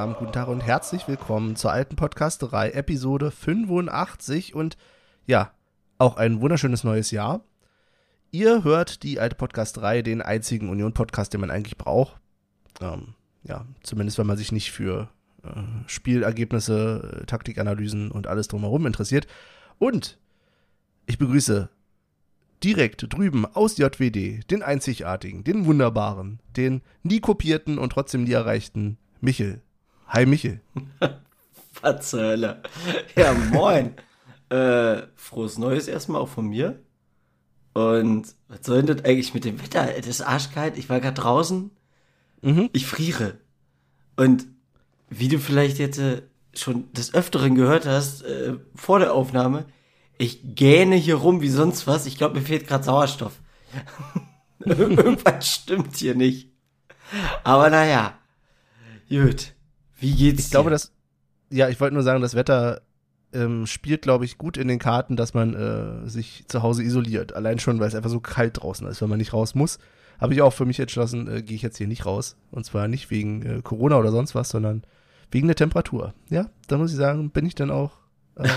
wunderschönen guten Tag und herzlich willkommen zur alten Podcasterei, Episode 85 und ja, auch ein wunderschönes neues Jahr. Ihr hört die alte Podcasterei, den einzigen Union-Podcast, den man eigentlich braucht. Ähm, ja, zumindest wenn man sich nicht für äh, Spielergebnisse, Taktikanalysen und alles drumherum interessiert. Und ich begrüße direkt drüben aus JWD den einzigartigen, den wunderbaren, den nie kopierten und trotzdem nie erreichten Michel. Hi Michel. Was zur Hölle? Ja, moin. äh, frohes Neues erstmal auch von mir. Und was soll denn das eigentlich mit dem Wetter? Das ist arschkalt. Ich war gerade draußen. Mhm. Ich friere. Und wie du vielleicht jetzt äh, schon des Öfteren gehört hast, äh, vor der Aufnahme, ich gähne hier rum wie sonst was. Ich glaube, mir fehlt gerade Sauerstoff. Irgendwas stimmt hier nicht. Aber naja. Gut. Wie geht's Ich glaube, dass, ja, ich wollte nur sagen, das Wetter ähm, spielt, glaube ich, gut in den Karten, dass man äh, sich zu Hause isoliert. Allein schon, weil es einfach so kalt draußen ist, wenn man nicht raus muss. Habe ich auch für mich entschlossen, äh, gehe ich jetzt hier nicht raus. Und zwar nicht wegen äh, Corona oder sonst was, sondern wegen der Temperatur. Ja, da muss ich sagen, bin ich dann auch äh,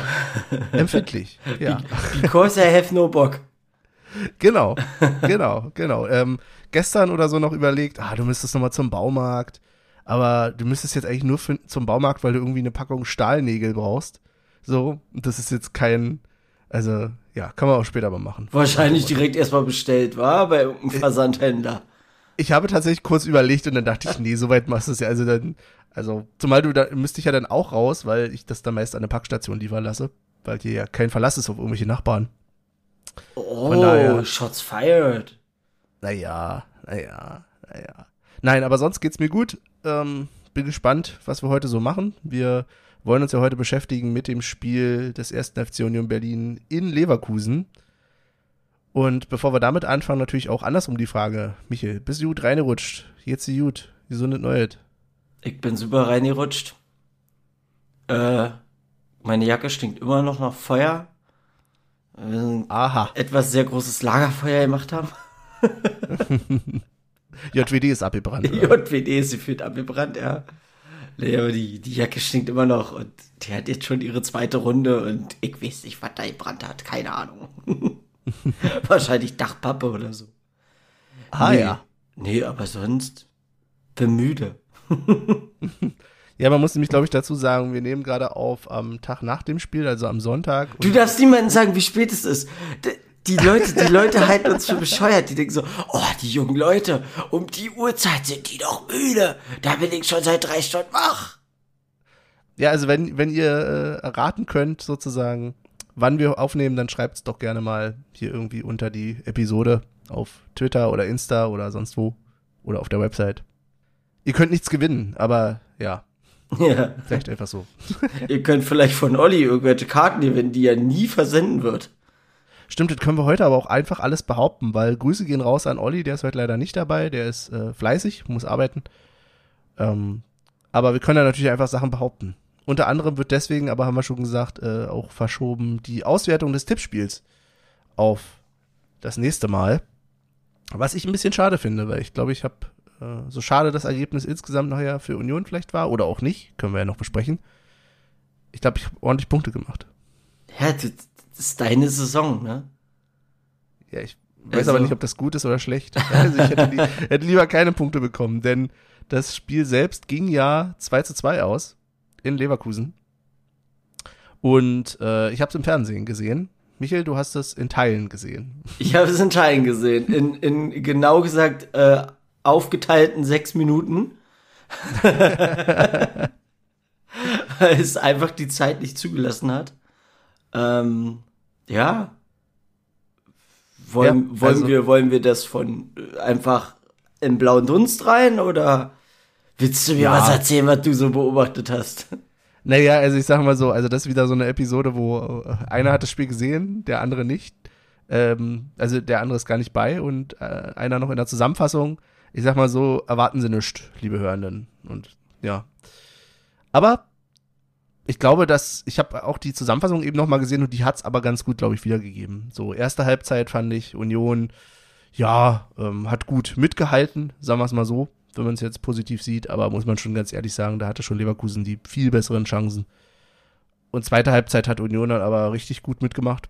empfindlich. Ja. Because I have no Bock. Genau, genau, genau. Ähm, gestern oder so noch überlegt, ah, du müsstest nochmal zum Baumarkt, aber du müsstest jetzt eigentlich nur für, zum Baumarkt, weil du irgendwie eine Packung Stahlnägel brauchst. So, das ist jetzt kein, also ja, kann man auch später mal machen. Wahrscheinlich direkt erstmal bestellt, war bei einem Versandhändler. Ich habe tatsächlich kurz überlegt und dann dachte ich, nee, so weit machst du es ja. Also dann, also, zumal du da müsste ich ja dann auch raus, weil ich das dann meist an eine Packstation liefern lasse, weil hier ja kein Verlass ist auf irgendwelche Nachbarn. Oh, Shots fired. Naja, naja, naja. Nein, aber sonst geht's mir gut. Ähm, bin gespannt, was wir heute so machen. Wir wollen uns ja heute beschäftigen mit dem Spiel des ersten FC Union Berlin in Leverkusen. Und bevor wir damit anfangen, natürlich auch andersrum die Frage, Michael, bist du gut reingerutscht? Jetzt gut, wieso nicht neuet? Ich bin super reingerutscht. Äh, meine Jacke stinkt immer noch nach Feuer. Wir Aha. etwas sehr großes Lagerfeuer gemacht haben. JWD ist abgebrannt. Oder? JWD ist gefühlt abgebrannt, ja. Nee, aber die, die Jacke stinkt immer noch und die hat jetzt schon ihre zweite Runde und ich weiß nicht, was da gebrannt hat. Keine Ahnung. Wahrscheinlich Dachpappe oder so. Ah nee, ja. Nee, aber sonst bin müde. ja, man muss nämlich, glaube ich, dazu sagen, wir nehmen gerade auf am Tag nach dem Spiel, also am Sonntag. Du darfst niemandem sagen, wie spät es ist. Die Leute, die Leute halten uns für bescheuert. Die denken so, oh, die jungen Leute, um die Uhrzeit sind die doch müde. Da bin ich schon seit drei Stunden wach. Ja, also wenn, wenn ihr äh, raten könnt, sozusagen, wann wir aufnehmen, dann schreibt es doch gerne mal hier irgendwie unter die Episode auf Twitter oder Insta oder sonst wo oder auf der Website. Ihr könnt nichts gewinnen, aber ja. Ja. Vielleicht einfach so. ihr könnt vielleicht von Olli irgendwelche Karten gewinnen, die er nie versenden wird. Stimmt, das können wir heute aber auch einfach alles behaupten, weil Grüße gehen raus an Olli, der ist heute leider nicht dabei, der ist äh, fleißig, muss arbeiten. Ähm, aber wir können ja natürlich einfach Sachen behaupten. Unter anderem wird deswegen, aber haben wir schon gesagt, äh, auch verschoben die Auswertung des Tippspiels auf das nächste Mal. Was ich ein bisschen schade finde, weil ich glaube, ich habe äh, so schade das Ergebnis insgesamt nachher für Union vielleicht war oder auch nicht, können wir ja noch besprechen. Ich glaube, ich habe ordentlich Punkte gemacht. Ja, das ist deine Saison, ne? Ja, ich weiß also. aber nicht, ob das gut ist oder schlecht. Also ich hätte, hätte lieber keine Punkte bekommen, denn das Spiel selbst ging ja 2 zu 2 aus in Leverkusen. Und äh, ich habe es im Fernsehen gesehen. Michael, du hast es in Teilen gesehen. Ich habe es in Teilen gesehen. In, in genau gesagt äh, aufgeteilten sechs Minuten. Weil es einfach die Zeit nicht zugelassen hat. Ähm, ja. Wollen, ja, wollen, also, wir, wollen wir das von äh, einfach im blauen Dunst rein oder Willst du mir ja. was erzählen, was du so beobachtet hast? Naja, also ich sag mal so, also das ist wieder so eine Episode, wo äh, einer hat das Spiel gesehen, der andere nicht. Ähm, also der andere ist gar nicht bei und äh, einer noch in der Zusammenfassung. Ich sag mal so, erwarten Sie nichts, liebe Hörenden. Und ja. Aber ich glaube, dass ich habe auch die Zusammenfassung eben noch mal gesehen und die hat's aber ganz gut, glaube ich, wiedergegeben. So erste Halbzeit fand ich Union ja ähm, hat gut mitgehalten, sagen wir es mal so wenn man es jetzt positiv sieht, aber muss man schon ganz ehrlich sagen, da hatte schon Leverkusen die viel besseren Chancen. Und zweite Halbzeit hat Union dann aber richtig gut mitgemacht.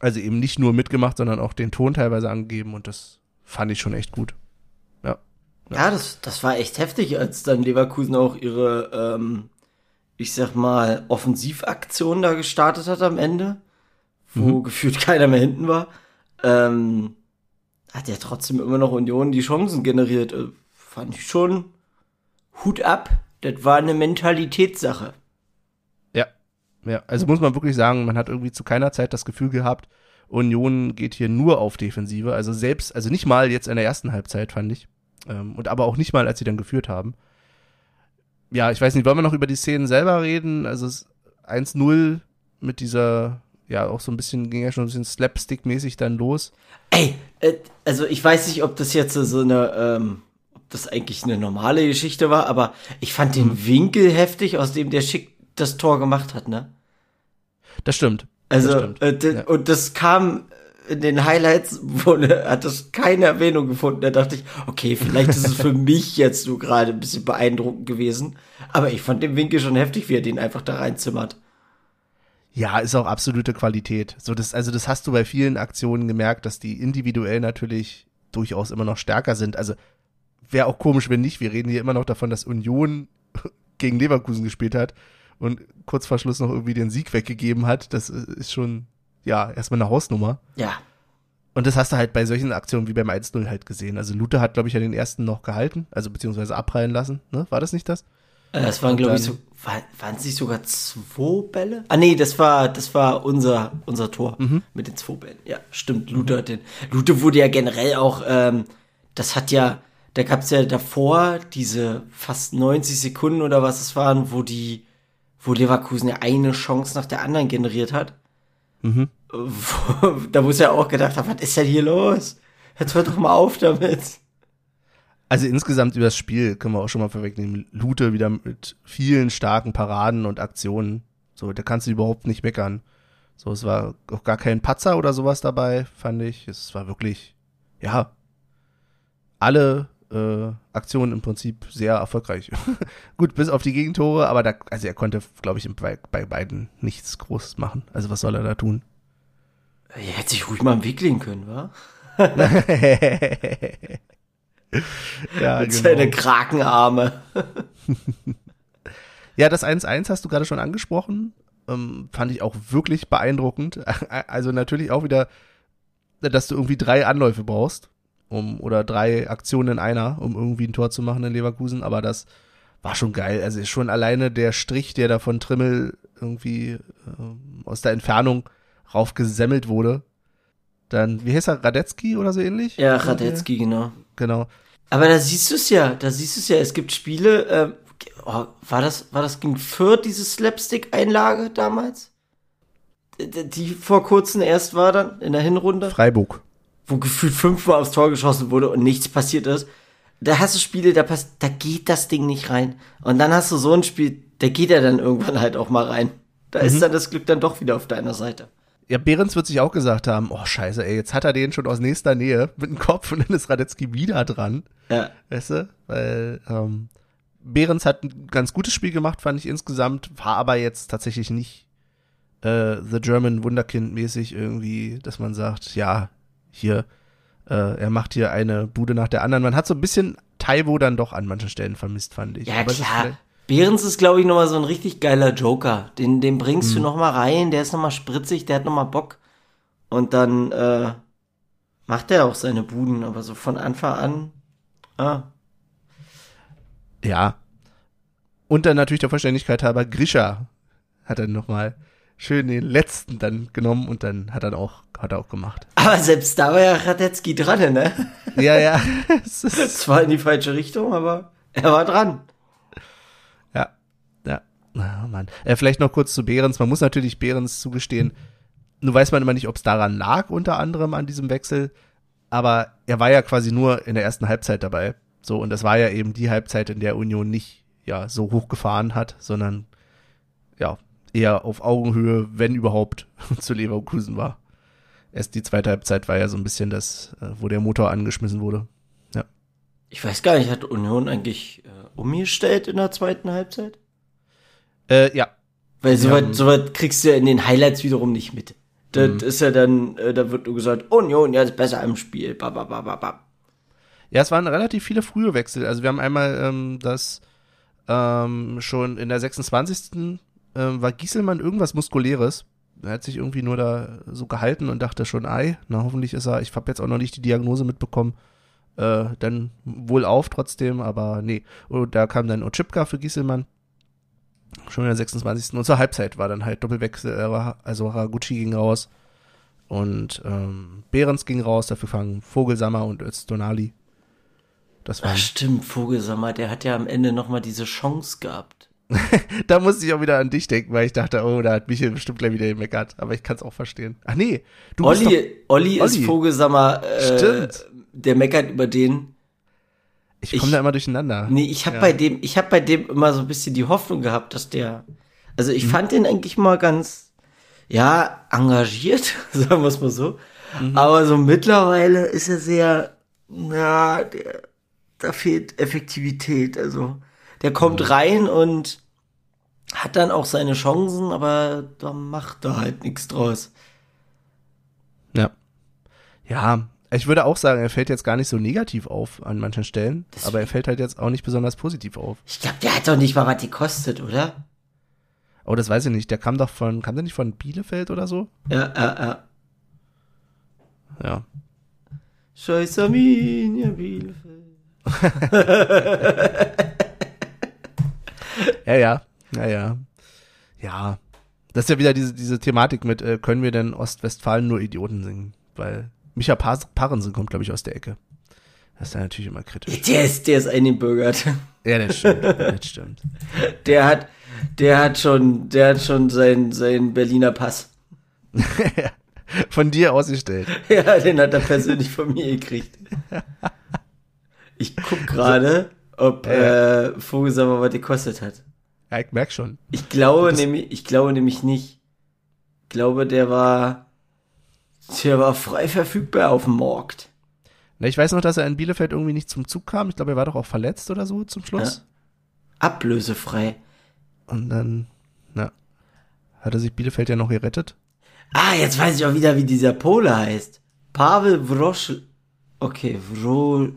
Also eben nicht nur mitgemacht, sondern auch den Ton teilweise angegeben und das fand ich schon echt gut. Ja. Ja, das, das war echt heftig, als dann Leverkusen auch ihre, ähm, ich sag mal, Offensivaktion da gestartet hat am Ende, wo mhm. gefühlt keiner mehr hinten war. Ähm, hat ja trotzdem immer noch Union die Chancen generiert. Äh, fand ich schon Hut ab. Das war eine Mentalitätssache. Ja, ja. Also muss man wirklich sagen, man hat irgendwie zu keiner Zeit das Gefühl gehabt, Union geht hier nur auf Defensive. Also selbst, also nicht mal jetzt in der ersten Halbzeit, fand ich. Ähm, und aber auch nicht mal, als sie dann geführt haben. Ja, ich weiß nicht, wollen wir noch über die Szenen selber reden? Also 1-0 mit dieser, ja, auch so ein bisschen, ging ja schon ein bisschen Slapstick-mäßig dann los. Ey, äh, also ich weiß nicht, ob das jetzt so eine, ähm, ob das eigentlich eine normale Geschichte war, aber ich fand den mhm. Winkel heftig, aus dem der Schick das Tor gemacht hat, ne? Das stimmt. Also, das stimmt. Äh, ja. und das kam in den Highlights wurde, hat das keine Erwähnung gefunden. Da dachte ich, okay, vielleicht ist es für mich jetzt so gerade ein bisschen beeindruckend gewesen. Aber ich fand den Winkel schon heftig, wie er den einfach da reinzimmert. Ja, ist auch absolute Qualität. So das, also das hast du bei vielen Aktionen gemerkt, dass die individuell natürlich durchaus immer noch stärker sind. Also wäre auch komisch, wenn nicht. Wir reden hier immer noch davon, dass Union gegen Leverkusen gespielt hat und kurz vor Schluss noch irgendwie den Sieg weggegeben hat. Das ist schon ja, erstmal eine Hausnummer. Ja. Und das hast du halt bei solchen Aktionen wie beim 1-0 halt gesehen. Also Luther hat, glaube ich, ja den ersten noch gehalten, also beziehungsweise abprallen lassen. Ne? War das nicht das? Äh, das waren, glaube ich, so, war, waren es nicht sogar zwei Bälle? Ah, nee, das war, das war unser, unser Tor mhm. mit den zwei Bällen. Ja, stimmt. Luther mhm. den. Luther wurde ja generell auch, ähm, das hat ja, da gab es ja davor diese fast 90 Sekunden oder was es waren, wo die, wo Leverkusen ja eine Chance nach der anderen generiert hat. Mhm. Da muss er auch gedacht haben, was ist denn hier los? Jetzt hört doch mal auf damit. Also insgesamt über das Spiel können wir auch schon mal vorwegnehmen. Lute wieder mit vielen starken Paraden und Aktionen. So, da kannst du überhaupt nicht meckern. So, es war auch gar kein Patzer oder sowas dabei, fand ich. Es war wirklich, ja, alle äh, Aktionen im Prinzip sehr erfolgreich. Gut, bis auf die Gegentore, aber da, also er konnte, glaube ich, bei, bei beiden nichts Großes machen. Also was soll er da tun? Er hätte sich ruhig mal im Weg legen können, wa? ja, Mit genau. seine Krakenarme. ja, das 1-1 hast du gerade schon angesprochen. Ähm, fand ich auch wirklich beeindruckend. Also natürlich auch wieder, dass du irgendwie drei Anläufe brauchst um oder drei Aktionen in einer, um irgendwie ein Tor zu machen in Leverkusen, aber das war schon geil. Also schon alleine der Strich, der da von Trimmel irgendwie äh, aus der Entfernung raufgesemmelt wurde. Dann, wie heißt er, Radetzky oder so ähnlich? Ja, Radetzky, genau. Genau. Aber da siehst du es ja, da siehst du es ja, es gibt Spiele, äh, oh, war das, war das gegen Fürth, diese Slapstick-Einlage damals? Die vor kurzem erst war dann, in der Hinrunde? Freiburg wo gefühlt fünfmal aufs Tor geschossen wurde und nichts passiert ist. Da hast du Spiele, da, pass da geht das Ding nicht rein. Und dann hast du so ein Spiel, da geht er dann irgendwann halt auch mal rein. Da mhm. ist dann das Glück dann doch wieder auf deiner Seite. Ja, Behrens wird sich auch gesagt haben, oh scheiße, ey, jetzt hat er den schon aus nächster Nähe mit dem Kopf und dann ist Radetzky wieder dran. Ja. Weißt du? Weil, ähm, Behrens hat ein ganz gutes Spiel gemacht, fand ich insgesamt, war aber jetzt tatsächlich nicht äh, The German Wunderkind mäßig irgendwie, dass man sagt, ja, hier, äh, er macht hier eine Bude nach der anderen. Man hat so ein bisschen Taiwo dann doch an manchen Stellen vermisst, fand ich. Ja, Aber klar. Behrens ist, glaube ich, nochmal so ein richtig geiler Joker. Den, den bringst hm. du nochmal rein, der ist nochmal spritzig, der hat nochmal Bock. Und dann äh, macht er auch seine Buden, aber so von Anfang an. Ah. Ja. Und dann natürlich der Vollständigkeit halber, Grisha hat er nochmal schön den letzten dann genommen und dann hat er auch, hat er auch gemacht. Aber selbst da war ja Radetzky dran, ne? Ja, ja. es ist Zwar in die falsche Richtung, aber er war dran. Ja, ja. Oh Mann. Äh, vielleicht noch kurz zu Behrens. Man muss natürlich Behrens zugestehen, nur weiß man immer nicht, ob es daran lag, unter anderem an diesem Wechsel. Aber er war ja quasi nur in der ersten Halbzeit dabei. So, und das war ja eben die Halbzeit, in der Union nicht ja so hoch gefahren hat, sondern ja, eher auf Augenhöhe, wenn überhaupt, zu Leverkusen war. Erst die zweite Halbzeit war ja so ein bisschen das, äh, wo der Motor angeschmissen wurde. Ja. Ich weiß gar nicht, hat Union eigentlich äh, umgestellt in der zweiten Halbzeit? Äh, ja. Weil soweit haben- soweit kriegst du ja in den Highlights wiederum nicht mit. Das ist ja dann, äh, da wird nur gesagt, Union jetzt besser im Spiel. Ba, ba, ba, ba, ba. Ja, es waren relativ viele frühe Wechsel. Also wir haben einmal ähm, das ähm, schon in der 26. Ähm, war Gieselmann irgendwas Muskuläres. Er hat sich irgendwie nur da so gehalten und dachte schon, ei, na hoffentlich ist er, ich habe jetzt auch noch nicht die Diagnose mitbekommen, äh, dann wohl auf trotzdem, aber nee. Und da kam dann Ochipka für Gieselmann. Schon in der 26. Und zur Halbzeit war dann halt Doppelwechsel, äh, also Haraguchi ging raus und ähm, Behrens ging raus, dafür fangen Vogelsammer und Öztonali. Das war stimmt, Vogelsammer, der hat ja am Ende nochmal diese Chance gehabt. da musste ich auch wieder an dich denken, weil ich dachte, oh, da hat Michael bestimmt gleich wieder gemeckert. Aber ich kann es auch verstehen. Ach nee, du bist doch, Olli, Olli ist Olli. Vogelsammer, äh, Stimmt. der meckert über den. ich komme da immer durcheinander. Nee, ich habe Ja. bei dem, ich habe bei dem immer so ein bisschen die Hoffnung gehabt, dass der, also Mhm. ich fand den eigentlich mal ganz, ja, engagiert, sagen wir es mal so. Mhm. Aber so mittlerweile ist er sehr, na, der, da fehlt Effektivität. Also der kommt rein und hat dann auch seine Chancen, aber da macht er halt nichts draus. Ja. Ja, ich würde auch sagen, er fällt jetzt gar nicht so negativ auf an manchen Stellen, aber er fällt halt jetzt auch nicht besonders positiv auf. Ich glaube, der hat doch nicht mal was gekostet, oder? Oh, das weiß ich nicht. Der kam doch von, kam der nicht von Bielefeld oder so? Ja, ja, ja. Ja. Scheiß Arminia Bielefeld. Ja, ja. Ja, ja. Ja. Das ist ja wieder diese, diese Thematik mit, äh, können wir denn Ostwestfalen nur Idioten singen? Weil Micha Parensen kommt, glaube ich, aus der Ecke. Das ist ja natürlich immer kritisch. Der ist, der ist eingebürgert. Ja, das stimmt. Das stimmt. Der hat, der hat schon, der hat schon seinen, seinen Berliner Pass. Von dir ausgestellt. Ja, den hat er persönlich von mir gekriegt. Ich guck gerade, ob äh, Vogelsammer was gekostet hat. Ja, ich merk schon. Ich glaube nämlich, ich glaube nämlich nicht. Ich glaube, der war, der war frei verfügbar auf dem Markt. Na, ich weiß noch, dass er in Bielefeld irgendwie nicht zum Zug kam. Ich glaube, er war doch auch verletzt oder so zum Schluss. Ablösefrei. Und dann, na, hat er sich Bielefeld ja noch gerettet. Ah, jetzt weiß ich auch wieder, wie dieser Pole heißt. Pavel Vrosch. Okay, Vro.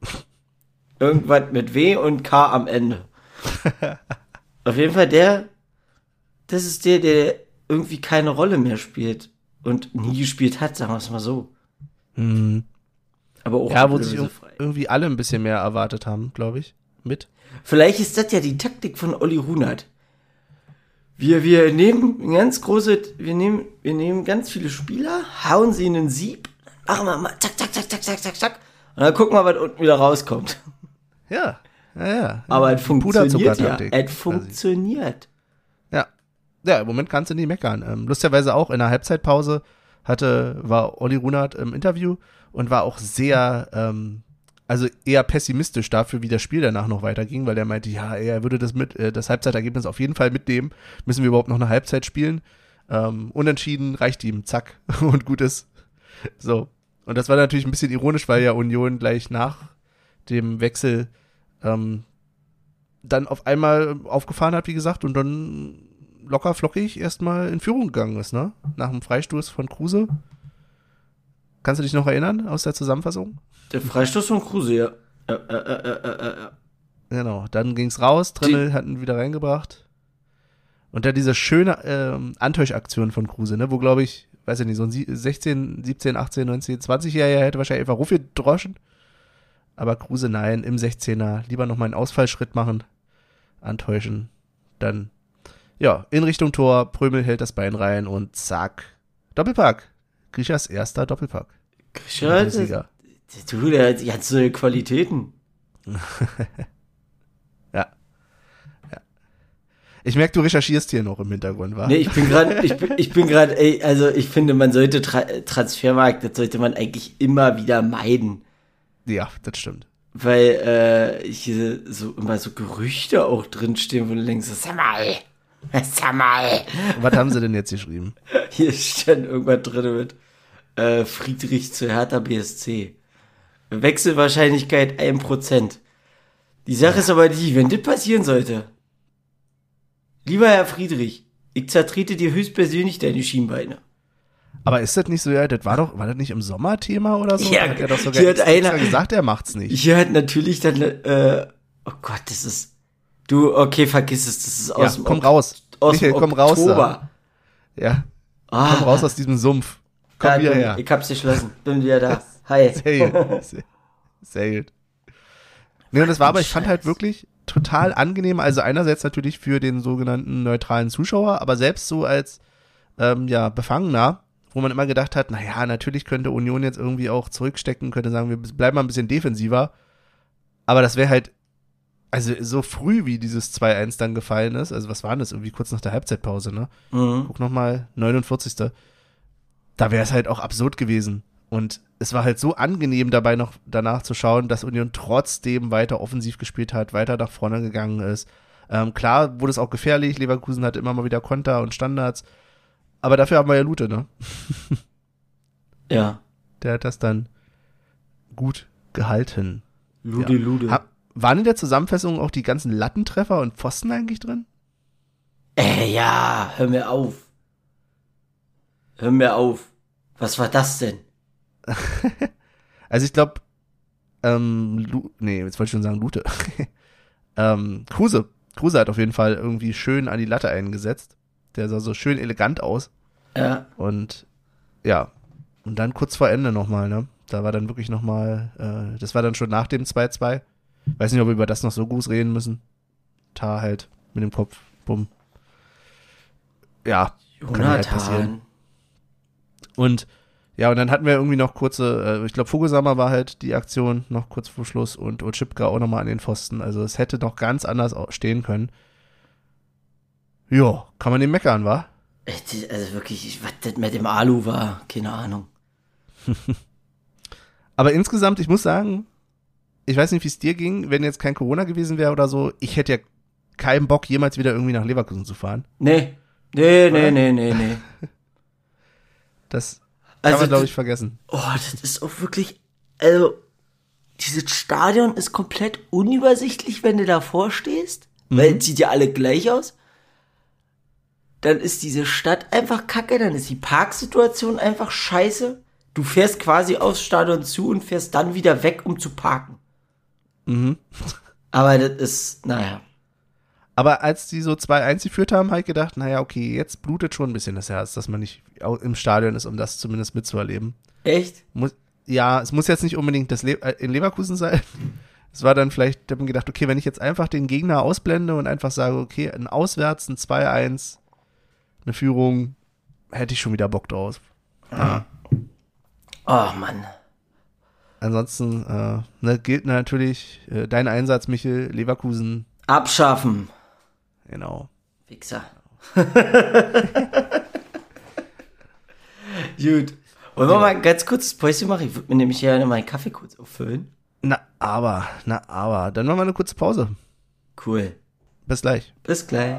Irgendwas mit W und K am Ende. Auf jeden Fall der. Das ist der, der irgendwie keine Rolle mehr spielt. Und nie gespielt hat, sagen wir es mal so. Hm. Aber auch Ja, wo sich irgendwie alle ein bisschen mehr erwartet haben, glaube ich. Mit. Vielleicht ist das ja die Taktik von Olli Runert. Wir, wir nehmen ganz große, wir nehmen, wir nehmen ganz viele Spieler, hauen sie in den Sieb, machen wir mal zack, zack, zack, zack, zack, zack, zack. Und dann gucken wir, was unten wieder rauskommt. Ja, ja, ja. Aber es funktioniert ja. Es funktioniert. Ja. Ja, im Moment kannst du nicht meckern. Ähm, lustigerweise auch in der Halbzeitpause hatte, war Olli Runert im Interview und war auch sehr, ähm, also eher pessimistisch dafür, wie das Spiel danach noch weiterging, weil er meinte, ja, er würde das mit, äh, das Halbzeitergebnis auf jeden Fall mitnehmen. Müssen wir überhaupt noch eine Halbzeit spielen? Ähm, unentschieden reicht ihm, zack, und gut ist. So. Und das war natürlich ein bisschen ironisch, weil ja Union gleich nach dem Wechsel ähm, dann auf einmal aufgefahren hat, wie gesagt, und dann locker flockig erstmal in Führung gegangen ist, ne? Nach dem Freistoß von Kruse. Kannst du dich noch erinnern aus der Zusammenfassung? Der Freistoß von Kruse, ja. Ja, ja, ja, ja. Genau, dann ging's raus, Trimmel hat ihn wieder reingebracht. Und dann diese schöne ähm, Antäuschaktion von Kruse, ne, wo glaube ich, weiß ich nicht, so ein sie- 16, 17, 18, 19, 20-Jähriger hätte wahrscheinlich einfach Ruf gedroschen. Aber Kruse nein, im 16er, lieber nochmal einen Ausfallschritt machen, antäuschen, dann, ja, in Richtung Tor, Prömel hält das Bein rein und zack, Doppelpack. Griechers erster Doppelpack. Sieger. Du, der hat neue Qualitäten. Ja. ja. Ich merke, du recherchierst hier noch im Hintergrund, wa? Nee, ich bin gerade, ich bin, ich bin gerade, ey, also ich finde, man sollte Tra Transfermarkt, das sollte man eigentlich immer wieder meiden. Ja, das stimmt. Weil äh, hier so immer so Gerüchte auch drinstehen, wo du denkst, sag mal, sag mal. Was haben sie denn jetzt geschrieben? Hier stand irgendwas drin mit äh, Friedrich zu Hertha BSC. Wechselwahrscheinlichkeit 1%. Die Sache ist aber die, wenn das passieren sollte. Lieber Herr Friedrich, ich zertrete dir höchstpersönlich deine Schienbeine. Aber ist das nicht so, ja, das war doch, war das nicht im Sommer Thema oder so? Ja, hat er doch sogar hier hat einer- gesagt, er macht's nicht. Hier hat natürlich dann, äh, oh Gott, das ist, du, okay, vergiss es, das ist ja, aus dem, komm raus. aus Michael, komm raus. da. Ja, Ah, komm raus aus diesem Sumpf. Komm ja, wieder her. Ich hab's geschlossen, bin wieder da. Hi. Sehr gut. Sehr- gut. Nee, und das war aber, ich fand halt wirklich total angenehm. Also einerseits natürlich für den sogenannten neutralen Zuschauer, aber selbst so als ähm, ja, Befangener, wo man immer gedacht hat, naja, natürlich könnte Union jetzt irgendwie auch zurückstecken, könnte sagen, wir bleiben mal ein bisschen defensiver. Aber das wäre halt, also so früh wie dieses 2-1 dann gefallen ist, also was war denn das, irgendwie kurz nach der Halbzeitpause, ne? Mhm. guck nochmal, 49. Da wäre es halt auch absurd gewesen. Und es war halt so angenehm dabei noch danach zu schauen, dass Union trotzdem weiter offensiv gespielt hat, weiter nach vorne gegangen ist. Ähm, klar wurde es auch gefährlich, Leverkusen hatte immer mal wieder Konter und Standards. Aber dafür haben wir ja Lute, ne? Ja. Der hat das dann gut gehalten. Lude, Ja. Lude. Ha waren in der Zusammenfassung auch die ganzen Lattentreffer und Pfosten eigentlich drin? Äh, ja, hör mir auf. Hör mir auf. Was war das denn? Also ich glaube, ähm, Lu nee, jetzt wollte ich schon sagen Lute. ähm, Kruse. Kruse hat auf jeden Fall irgendwie schön an die Latte eingesetzt. Der sah so schön elegant aus. Ja. Und ja, und dann kurz vor Ende nochmal, ne? Da war dann wirklich nochmal, äh, das war dann schon nach dem 2-2. Weiß nicht, ob wir über das noch so groß reden müssen. Tar halt mit dem Kopf, bumm. Ja, kann halt passieren. Jonathan. Und ja, und dann hatten wir irgendwie noch kurze, äh, ich glaube, Vogelsammer war halt die Aktion noch kurz vor Schluss und Otschipka auch nochmal an den Pfosten. Also es hätte noch ganz anders stehen können. Ja, kann man den meckern, wa? Also wirklich, ich- was das mit dem Alu war, keine Ahnung. Aber insgesamt, ich muss sagen, ich weiß nicht, wie es dir ging, wenn jetzt kein Corona gewesen wäre oder so, ich hätte ja keinen Bock, jemals wieder irgendwie nach Leverkusen zu fahren. Nee. Nee, nee, Oder? nee, nee, nee. Das kann Also, man, glaube ich, vergessen. Oh, das ist auch wirklich, also, dieses Stadion ist komplett unübersichtlich, wenn du davor stehst, weil es sieht ja alle gleich aus. Dann ist diese Stadt einfach kacke, dann ist die Parksituation einfach scheiße. Du fährst quasi aufs Stadion zu und fährst dann wieder weg, um zu parken. Mhm. Aber das ist, naja. Aber als die so 2-1 geführt haben, habe ich gedacht, naja, okay, jetzt blutet schon ein bisschen das Herz, dass man nicht im Stadion ist, um das zumindest mitzuerleben. Echt? Muss, ja, es muss jetzt nicht unbedingt das Le äh, in Leverkusen sein. Es war dann vielleicht, ich habe mir gedacht, okay, wenn ich jetzt einfach den Gegner ausblende und einfach sage, okay, ein Auswärts, ein 2-1, eine Führung, hätte ich schon wieder Bock drauf. Oh Mann. Ansonsten äh, ne, gilt natürlich äh, dein Einsatz, Michel, Leverkusen, Abschaffen. genau. Wichser. Gut. Wollen wir mal ein ganz kurzes Päuschen machen? Ich würde mir nämlich gerne meinen Kaffee kurz auffüllen. Na, aber, na, aber. Dann machen wir eine kurze Pause. Cool. Bis gleich. Bis gleich.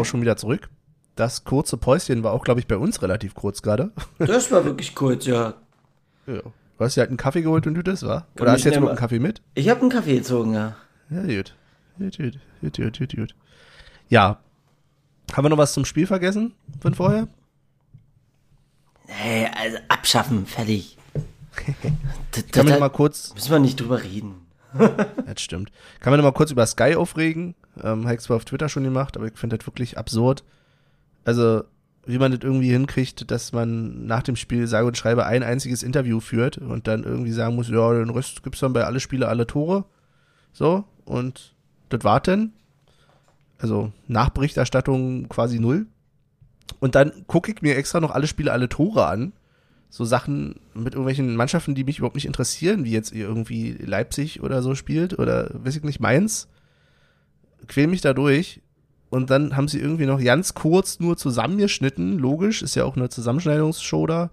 Auch schon wieder zurück. Das kurze Päuschen war auch, glaube ich, bei uns relativ kurz gerade. Das war wirklich kurz, ja. Ja. Du hast ja halt einen Kaffee geholt und du das, war? Kann Oder hast du jetzt überhaupt einen Kaffee mit? Ich habe einen Kaffee gezogen, ja. Ja, gut. Gut, gut, gut, gut, gut, gut. Ja. Haben wir noch was zum Spiel vergessen von vorher? Nee, also abschaffen, fertig. Kann man noch mal kurz, müssen wir nicht drüber reden. das stimmt. Kann man noch mal kurz über Sky aufregen? Ähm, ich zwar auf Twitter schon gemacht, aber ich finde das wirklich absurd. Also, wie man das irgendwie hinkriegt, dass man nach dem Spiel sage und schreibe ein einziges Interview führt und dann irgendwie sagen muss, ja, den Rest gibt's dann bei alle Spiele alle Tore. So, und das war denn. Also, Nachberichterstattung quasi null. Und dann gucke ich mir extra noch alle Spiele alle Tore an. so Sachen mit irgendwelchen Mannschaften, die mich überhaupt nicht interessieren, wie jetzt irgendwie Leipzig oder so spielt oder weiß ich nicht, Mainz. Quäl mich da durch. Und dann haben sie irgendwie noch ganz kurz nur zusammengeschnitten. Logisch, ist ja auch eine Zusammenschneidungsshow da.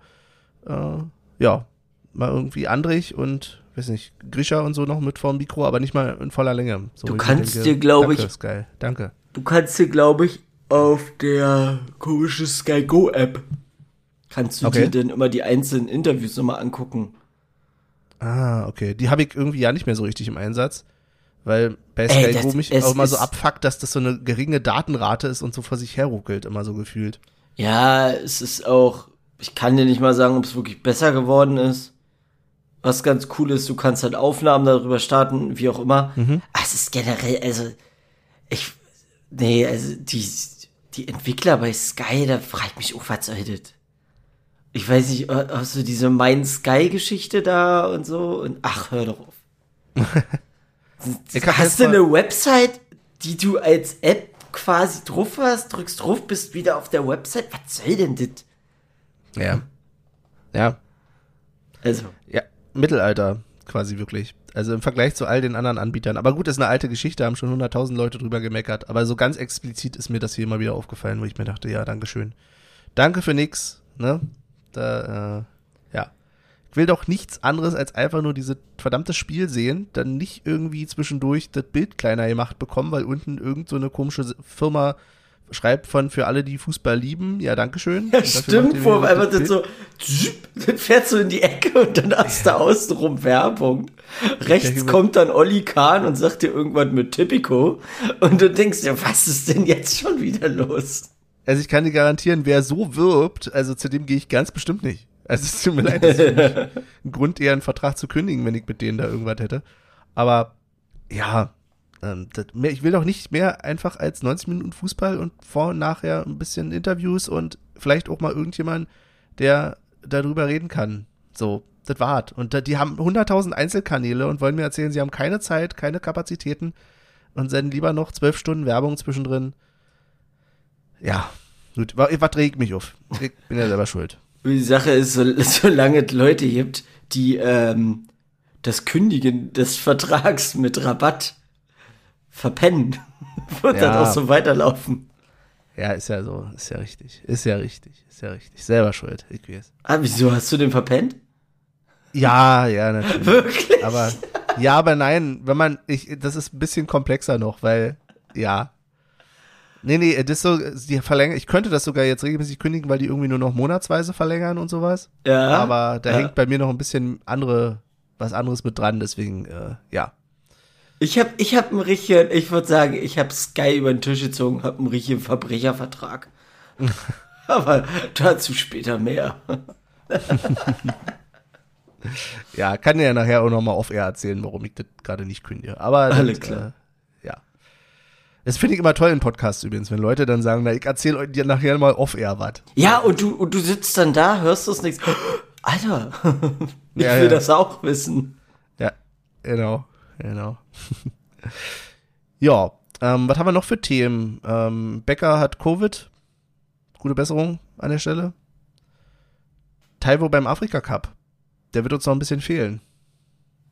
Äh, ja, mal irgendwie Andrich und, weiß nicht, Grisha und so noch mit vorm Mikro, aber nicht mal in voller Länge. So, Du kannst denke, dir, glaub danke, ich- Sky, danke. Du kannst dir, glaube ich, auf der komischen Sky Go App kannst du Okay. dir dann immer die einzelnen Interviews nochmal angucken. Ah, okay. Die habe ich irgendwie ja nicht mehr so richtig im Einsatz. Weil bei Ey, Sky Go mich es auch immer so ist- abfuckt, dass das so eine geringe Datenrate ist und so vor sich her ruckelt, immer so gefühlt. Ja, es ist auch, ich kann dir nicht mal sagen, ob es wirklich besser geworden ist. Was ganz cool ist, du kannst halt Aufnahmen darüber starten, wie auch immer. Mhm. Es ist generell, also, ich, nee, also, die, die Entwickler bei Sky, da frage ich mich, oh, was soll das? Ich weiß nicht, hast du diese Mein Sky-Geschichte da und so? Und ach, hör doch auf. Hast du eine Website, die du als App quasi drauf hast, drückst drauf, bist wieder auf der Website? Was soll denn das? Ja. Ja. Also, Ja. Mittelalter, quasi wirklich. Also im Vergleich zu all den anderen Anbietern. Aber gut, ist eine alte Geschichte, haben schon 100.000 Leute drüber gemeckert. Aber so ganz explizit ist mir das hier immer wieder aufgefallen, wo ich mir dachte, ja, Dankeschön. Danke für nix, ne? Da, äh. Ich will doch nichts anderes als einfach nur diese verdammte Spiel sehen, dann nicht irgendwie zwischendurch das Bild kleiner gemacht bekommen, weil unten irgend so eine komische Firma schreibt von für alle, die Fußball lieben. Ja, Dankeschön. ja, stimmt, wo mir einfach das so, dann fährt so in die Ecke und dann hast du außenrum Werbung. Rechts kommt dann Olli Kahn und sagt dir irgendwas mit Typico und du denkst dir, was ist denn jetzt schon wieder los? Also ich kann dir garantieren, wer so wirbt, also zu dem gehe ich ganz bestimmt nicht. Also es tut mir leid, das ist ein Grund, eher einen Vertrag zu kündigen, wenn ich mit denen da irgendwas hätte. Aber ja, ähm, das, mehr, ich will doch nicht mehr einfach als 90 Minuten Fußball und vor und nachher ein bisschen Interviews und vielleicht auch mal irgendjemand, der darüber reden kann. So, das war's. Und da, die haben 100.000 Einzelkanäle und wollen mir erzählen, sie haben keine Zeit, keine Kapazitäten und senden lieber noch zwölf Stunden Werbung zwischendrin. Ja, gut. wa- Was regt mich auf? Ich bin ja selber schuld. Die Sache ist, so, solange es Leute gibt, die ähm, das Kündigen des Vertrags mit Rabatt verpennen, wird Ja. das auch so weiterlaufen. Ja, ist ja so. Ist ja richtig. Ist ja richtig. Ist ja richtig. Selber schuld. Ich weiß. Ah, wieso hast du den verpennt? Ja, ja, natürlich. Wirklich? Aber, ja, aber nein, wenn man, ich, das ist ein bisschen komplexer noch, weil, ja. Nee, nee, das ist so, die verlängern, ich könnte das sogar jetzt regelmäßig kündigen, weil die irgendwie nur noch monatsweise verlängern und sowas. ja. Aber da ja. hängt bei mir noch ein bisschen andere, was anderes mit dran, deswegen, äh, ja. Ich hab, ich hab einen richtigen, ich würde sagen, ich hab Sky über den Tisch gezogen, hab einen richtigen Verbrechervertrag. Aber dazu später mehr. Ja, kann ja nachher auch nochmal off-air erzählen, warum ich das gerade nicht kündige. Aber Alle das, klar. Äh. Das finde ich immer toll in Podcasts übrigens, wenn Leute dann sagen, na, ich erzähle euch dir nachher mal off-air was. Ja, und du, und du sitzt dann da, hörst das nichts. Alter, ich Ja, will ja. das auch wissen. Ja, genau, genau. ja, ähm, was haben wir noch für Themen? Ähm, Becker hat Covid. Gute Besserung an der Stelle. Taiwo beim Afrika Cup. Der wird uns noch ein bisschen fehlen.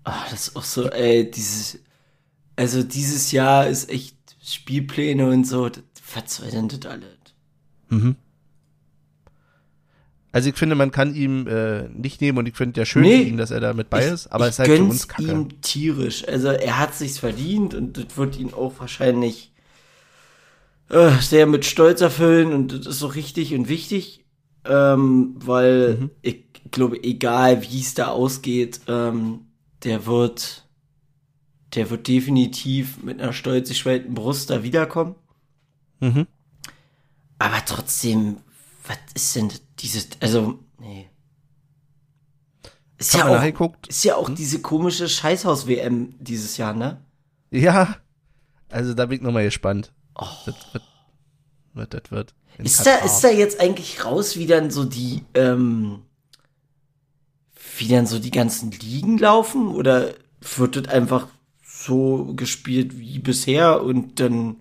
Ah, das ist auch so, ey, dieses, also dieses Jahr ist echt Spielpläne und so, das, was soll denn das alles? Mhm. Also ich finde, man kann ihm äh, nicht nehmen und ich finde ja schön Nee. für ihn, dass er da mit bei Ich- ist, aber es ist halt für uns kacke. ihm tierisch. Also er hat sich's verdient und das wird ihn auch wahrscheinlich äh, sehr mit Stolz erfüllen und das ist so richtig und wichtig, ähm, weil Mhm. ich glaube, egal wie es da ausgeht, ähm, der wird, der wird definitiv mit einer stolz geschwellten Brust da wiederkommen. Mhm. Aber trotzdem, was ist denn dieses, also, nee. Ist Hab ja, auch, ist ja auch diese komische Scheißhaus-WM dieses Jahr, ne? Ja, also da bin ich nochmal gespannt. Oh. Das wird, wird, das wird. Ist da, Katar. ist da jetzt eigentlich raus, wie dann so die, ähm, wie dann so die ganzen Ligen laufen? Oder wird das einfach so gespielt wie bisher und dann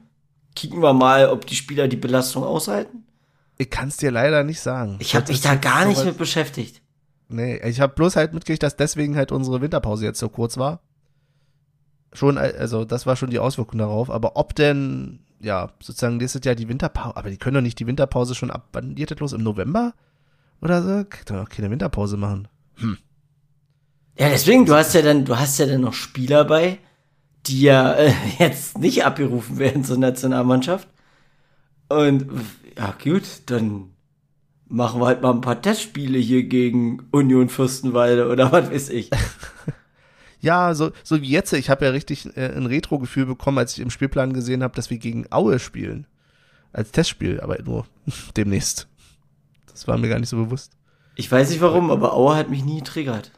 kicken wir mal, ob die Spieler die Belastung aushalten? Ich kann es dir leider nicht sagen. Ich habe Das mich ist da gar nicht mit beschäftigt. Nee, ich habe bloß halt mitgekriegt, dass deswegen halt unsere Winterpause jetzt so kurz war. Schon, also das war schon die Auswirkung darauf. Aber ob denn, ja, sozusagen nächstes Jahr die Winterpause, aber die können doch nicht die Winterpause schon ab, wann geht das los? Im November? Oder so? Kann doch keine Winterpause machen. Hm. Ja, deswegen, du hast ja dann, du hast ja dann noch Spieler bei, die ja äh, jetzt nicht abgerufen werden zur Nationalmannschaft. Und ja, gut, dann machen wir halt mal ein paar Testspiele hier gegen Union Fürstenwalde oder was weiß ich. ja, so, so wie jetzt. Ich habe ja richtig äh, ein Retro-Gefühl bekommen, als ich im Spielplan gesehen habe, dass wir gegen Aue spielen. Als Testspiel, aber nur demnächst. Das war mir gar nicht so bewusst. Ich weiß nicht warum, aber Aue hat mich nie getriggert.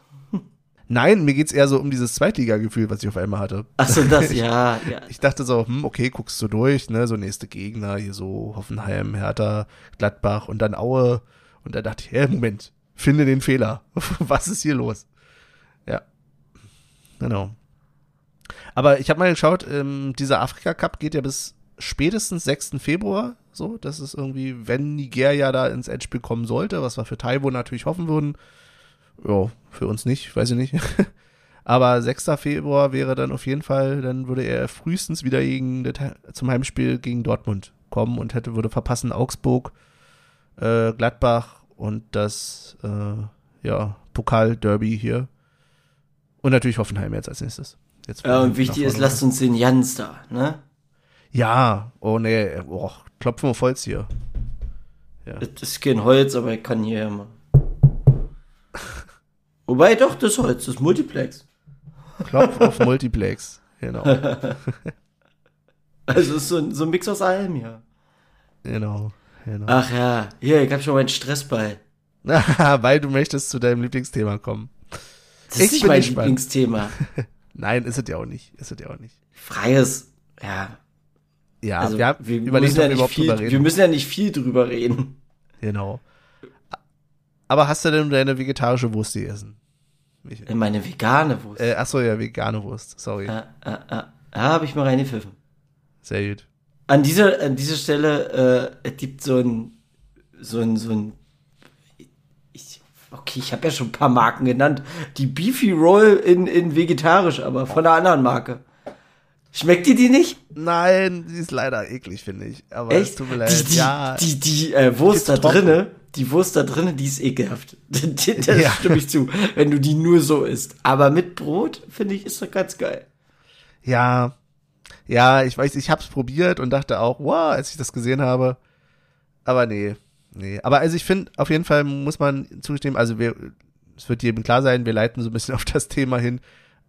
Nein, mir geht's eher so um dieses Zweitliga-Gefühl, was ich auf einmal hatte. Ach so, das, ja, ja. Ich dachte so, hm, okay, guckst du durch, ne, so nächste Gegner, hier so Hoffenheim, Hertha, Gladbach und dann Aue. Und da dachte ich, hä, Moment, finde den Fehler. was ist hier los? Ja. Genau. Aber ich habe mal geschaut, ähm, dieser Afrika-Cup geht ja bis spätestens 6. Februar, so, das ist irgendwie, wenn Nigeria da ins Endspiel kommen sollte, was wir für Taiwo natürlich hoffen würden, ja, für uns nicht, weiß ich nicht. Aber 6. Februar wäre dann auf jeden Fall, dann würde er frühestens wieder gegen, zum Heimspiel gegen Dortmund kommen und hätte, würde verpassen Augsburg, äh, Gladbach und das, äh, ja, Pokal-Derby hier. Und natürlich Hoffenheim jetzt als nächstes. Jetzt ja, und wichtig ist, lasst uns den Jans da, ne? Ja, oh nee, oh, klopfen auf Holz hier. Ja. Das ist kein Holz, aber ich kann hier ja mal. Wobei doch, das Holz, das Multiplex. Klopf auf Multiplex, genau. also ist so ein, so ein Mix aus allem, ja. Genau, genau. Ach ja, hier, ich hab schon meinen Stressball. Weil du möchtest zu deinem Lieblingsthema kommen. Das ist nicht mein gespannt. Lieblingsthema. Nein, ist es ja auch nicht. Ist es ja auch nicht. Freies, ja. Ja, also, wir, wir überlegen ja nicht viel, Wir müssen ja nicht viel drüber reden. Genau. Aber hast du denn deine vegetarische Wurst gegessen? Michael? Meine vegane Wurst. Äh, achso, ja, vegane Wurst, sorry. Ah, ah, ah, ah habe ich mal reingepfiffen. Sehr gut. An dieser, an dieser Stelle, äh, es gibt so ein, so ein, so ein, ich, okay, ich habe ja schon ein paar Marken genannt. Die Beefy Roll in, in vegetarisch, aber von einer anderen Marke. Schmeckt dir die nicht? Nein, die ist leider eklig, finde ich. Aber Echt? es tut mir leid. Die, die, ja, die, die äh, Wurst da drinne, die Wurst da drinnen, die ist ekelhaft. das ja. stimme ich zu, wenn du die nur so isst. Aber mit Brot, finde ich, ist doch ganz geil. Ja, ja, ich weiß, ich hab's probiert und dachte auch, wow, als ich das gesehen habe. Aber nee, nee. Aber also ich finde, auf jeden Fall muss man zustimmen, also wir, es wird jedem klar sein, wir leiten so ein bisschen auf das Thema hin,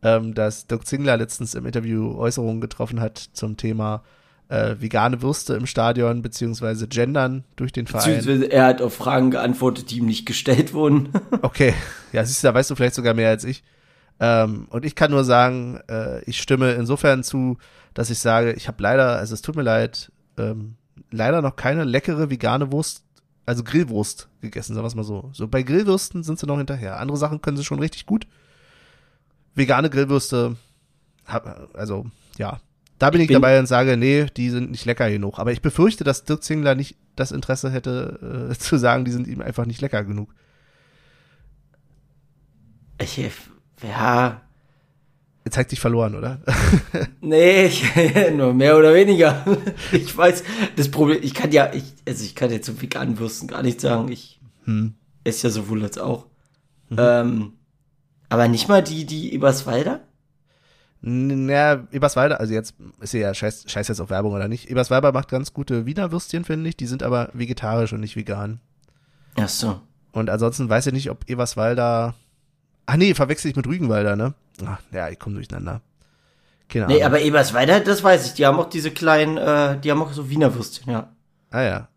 ähm, dass Dirk Zingler letztens im Interview Äußerungen getroffen hat zum Thema äh, vegane Würste im Stadion, beziehungsweise gendern durch den Verein. Beziehungsweise er hat auf Fragen geantwortet, die ihm nicht gestellt wurden. okay, ja, siehst du, da weißt du vielleicht sogar mehr als ich. Ähm, und ich kann nur sagen, äh, ich stimme insofern zu, dass ich sage, ich habe leider, also es tut mir leid, ähm, leider noch keine leckere vegane Wurst, also Grillwurst gegessen, sagen wir es mal so. So bei Grillwürsten sind sie noch hinterher. Andere Sachen können sie schon richtig gut. Vegane Grillwürste, also ja, da bin ich, ich bin dabei und sage, nee, die sind nicht lecker genug. Aber ich befürchte, dass Dirk Zingler nicht das Interesse hätte, äh, zu sagen, die sind ihm einfach nicht lecker genug. Ich, ja. Jetzt zeigt sich verloren, oder? nee, ich, nur mehr oder weniger. Ich weiß, das Problem, ich kann ja, ich, also ich kann jetzt zum veganen Würsten gar nicht sagen. Ich hm. esse ja sowohl als auch. Mhm. Ähm, aber nicht mal die, die Eberswalder? Naja, Eberswalder, also jetzt ist ja scheiß, scheiß jetzt auf Werbung oder nicht. Eberswalder macht ganz gute Wiener Würstchen, finde ich. Die sind aber vegetarisch und nicht vegan. Ach so. Und ansonsten weiß ich nicht, ob Eberswalder. Ach nee, verwechsel ich mit Rügenwalder, ne? Ach, ja, ich komme durcheinander. Keine Ahnung. Nee, aber Eberswalder, das weiß ich. Die haben auch diese kleinen, äh, die haben auch so Wiener Würstchen, ja. Ah ja,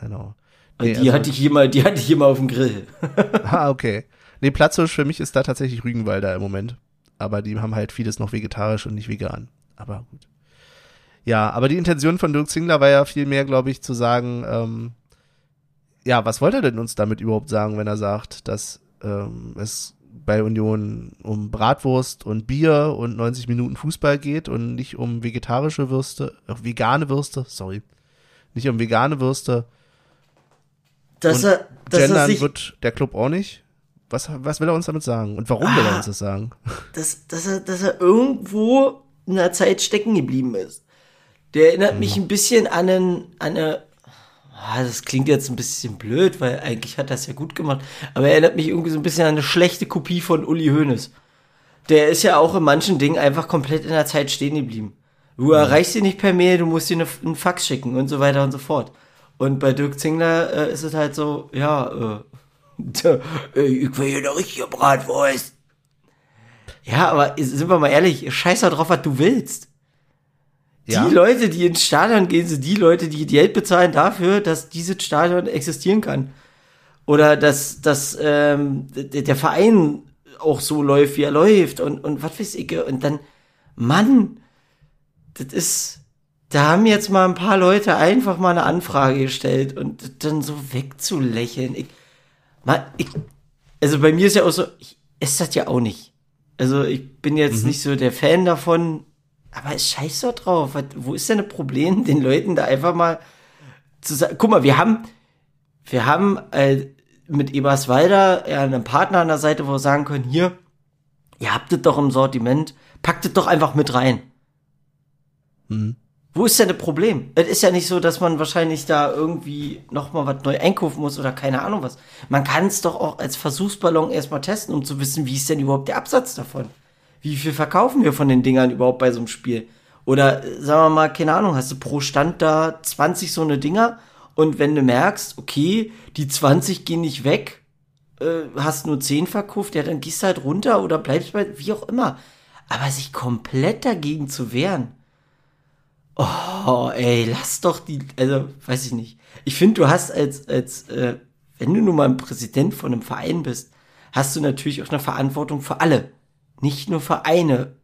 genau. Nee, die also, hatte ich hier mal, die hatte ich hier mal auf dem Grill. ah, okay. Nee, Platzhirsch für mich ist da tatsächlich Rügenwalder im Moment aber die haben halt vieles noch vegetarisch und nicht vegan. Aber gut. Ja, aber die Intention von Dirk Zingler war ja viel mehr, glaube ich, zu sagen, ähm, ja, was wollte er denn uns damit überhaupt sagen, wenn er sagt, dass ähm, es bei Union um Bratwurst und Bier und 90 Minuten Fußball geht und nicht um vegetarische Würste, äh, vegane Würste, sorry, nicht um vegane Würste. Dass er, dass gendern er sich wird der Club auch nicht. Was, was will er uns damit sagen? Und warum ah, will er ah. uns das sagen? Dass, dass, er, dass er irgendwo in der Zeit stecken geblieben ist. Der erinnert mhm. mich ein bisschen an, einen, an eine. Ah, das klingt jetzt ein bisschen blöd, weil eigentlich hat er es ja gut gemacht. Aber er erinnert mich irgendwie so ein bisschen an eine schlechte Kopie von Uli Hoeneß. Der ist ja auch in manchen Dingen einfach komplett in der Zeit stehen geblieben. Du mhm. erreichst ihn nicht per Mail, du musst ihn einen Fax schicken und so weiter und so fort. Und bei Dirk Zingler äh, ist es halt so, ja, äh, ich will hier eine richtige Bratwurst. Ja, aber sind wir mal ehrlich, scheiß da drauf, was du willst. Ja. Die Leute, die ins Stadion gehen, sind die Leute, die Geld bezahlen dafür, dass dieses Stadion existieren kann. Oder dass, dass ähm, der Verein auch so läuft, wie er läuft und, und was weiß ich. Und dann, Mann, das ist, da haben jetzt mal ein paar Leute einfach mal eine Anfrage gestellt und dann so wegzulächeln. Ich, mal, ich, also bei mir ist ja auch so, ich esse das ja auch nicht. Also ich bin jetzt mhm. nicht so der Fan davon, aber es scheiß doch drauf. Wo ist denn ein Problem, den Leuten da einfach mal zu sagen, guck mal, wir haben, wir haben äh, mit Eberswalder ja einen Partner an der Seite, wo wir sagen können, hier, ihr habt es doch im Sortiment, packt es doch einfach mit rein. Mhm. Wo ist denn das Problem? Es ist ja nicht so, dass man wahrscheinlich da irgendwie nochmal was neu einkaufen muss oder keine Ahnung was. Man kann es doch auch als Versuchsballon erstmal testen, um zu wissen, wie ist denn überhaupt der Absatz davon? Wie viel verkaufen wir von den Dingern überhaupt bei so einem Spiel? Oder sagen wir mal, keine Ahnung, hast du pro Stand da 20 so eine Dinger und wenn du merkst, okay, die 20 gehen nicht weg, äh, hast nur 10 verkauft, ja, dann gehst du halt runter oder bleibst bei, wie auch immer. Aber sich komplett dagegen zu wehren, Oh, ey, lass doch die, also, weiß ich nicht. Ich finde, du hast als, als, äh, wenn du nun mal ein Präsident von einem Verein bist, hast du natürlich auch eine Verantwortung für alle. Nicht nur für eine,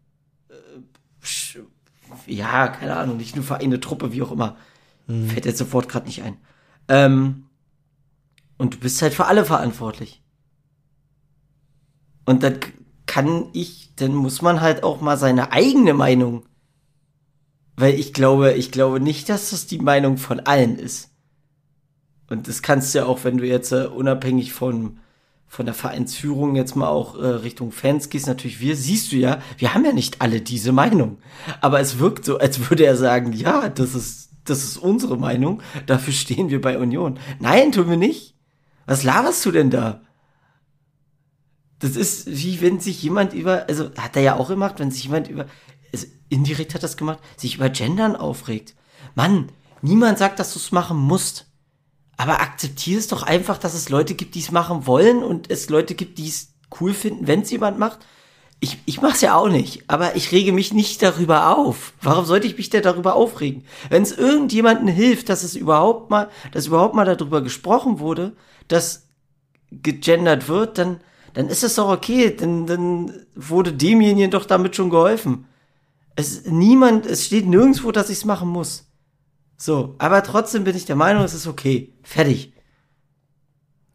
äh, ja, keine Ahnung, nicht nur für eine Truppe, wie auch immer. Mhm. Fällt jetzt sofort gerade nicht ein. Ähm, und du bist halt für alle verantwortlich. Und dann kann ich, dann muss man halt auch mal seine eigene Meinung weil ich glaube, ich glaube nicht, dass das die Meinung von allen ist. Und das kannst du ja auch, wenn du jetzt uh, unabhängig von, von der Vereinsführung jetzt mal auch uh, Richtung Fans gehst, natürlich wir, siehst du ja, wir haben ja nicht alle diese Meinung. Aber es wirkt so, als würde er sagen, ja, das ist, das ist unsere Meinung, dafür stehen wir bei Union. Nein, tun wir nicht. Was laberst du denn da? Das ist wie wenn sich jemand über, also hat er ja auch gemacht, wenn sich jemand über, also indirekt hat das gemacht, sich über Gendern aufregt. Mann, niemand sagt, dass du es machen musst. Aber akzeptier es doch einfach, dass es Leute gibt, die es machen wollen und es Leute gibt, die es cool finden, wenn es jemand macht. Ich, ich mach's ja auch nicht, aber ich rege mich nicht darüber auf. Warum sollte ich mich denn darüber aufregen? Wenn es irgendjemandem hilft, dass es überhaupt mal, dass überhaupt mal darüber gesprochen wurde, dass gegendert wird, dann, dann ist es doch okay, dann, dann wurde demjenigen doch damit schon geholfen. Es niemand, es steht nirgendwo, dass ich es machen muss. So, aber trotzdem bin ich der Meinung, es ist okay. Fertig.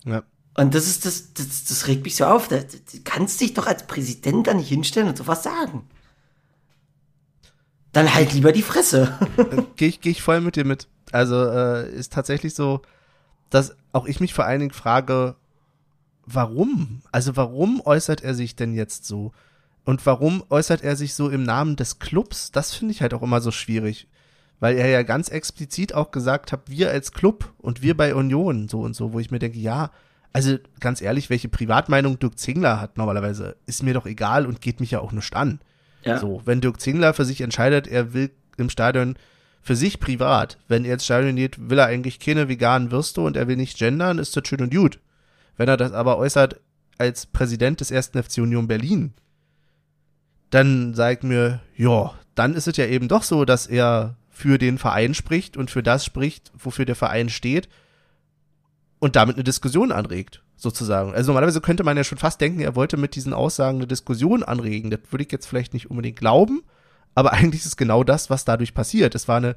Ja. Und das ist das, das, das regt mich so auf. Du kannst dich doch als Präsident da nicht hinstellen und sowas sagen. Dann halt lieber die Fresse. Gehe ich, geh ich voll mit dir mit. Also äh, ist tatsächlich so, dass auch ich mich vor allen Dingen frage, warum? Also warum äußert er sich denn jetzt so? Und warum äußert er sich so im Namen des Clubs? Das finde ich halt auch immer so schwierig. Weil er ja ganz explizit auch gesagt hat, wir als Club und wir bei Union, so und so, wo ich mir denke, ja, also ganz ehrlich, welche Privatmeinung Dirk Zingler hat normalerweise, ist mir doch egal und geht mich ja auch nicht an. Ja. So, wenn Dirk Zingler für sich entscheidet, er will im Stadion für sich privat, wenn er ins Stadion geht, will er eigentlich keine veganen Würste und er will nicht gendern, ist das schön und gut. Wenn er das aber äußert als Präsident des ersten FC Union Berlin, dann sagt mir, ja, dann ist es ja eben doch so, dass er für den Verein spricht und für das spricht, wofür der Verein steht und damit eine Diskussion anregt, sozusagen. Also normalerweise könnte man ja schon fast denken, er wollte mit diesen Aussagen eine Diskussion anregen. Das würde ich jetzt vielleicht nicht unbedingt glauben, aber eigentlich ist es genau das, was dadurch passiert. Es war eine,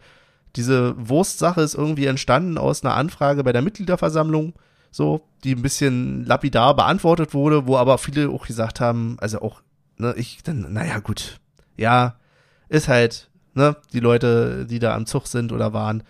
diese Wurstsache ist irgendwie entstanden aus einer Anfrage bei der Mitgliederversammlung, so, die ein bisschen lapidar beantwortet wurde, wo aber viele auch gesagt haben, also auch ne, ich dann, naja, gut. Ja, ist halt, ne, die Leute, die da am Zug sind oder waren,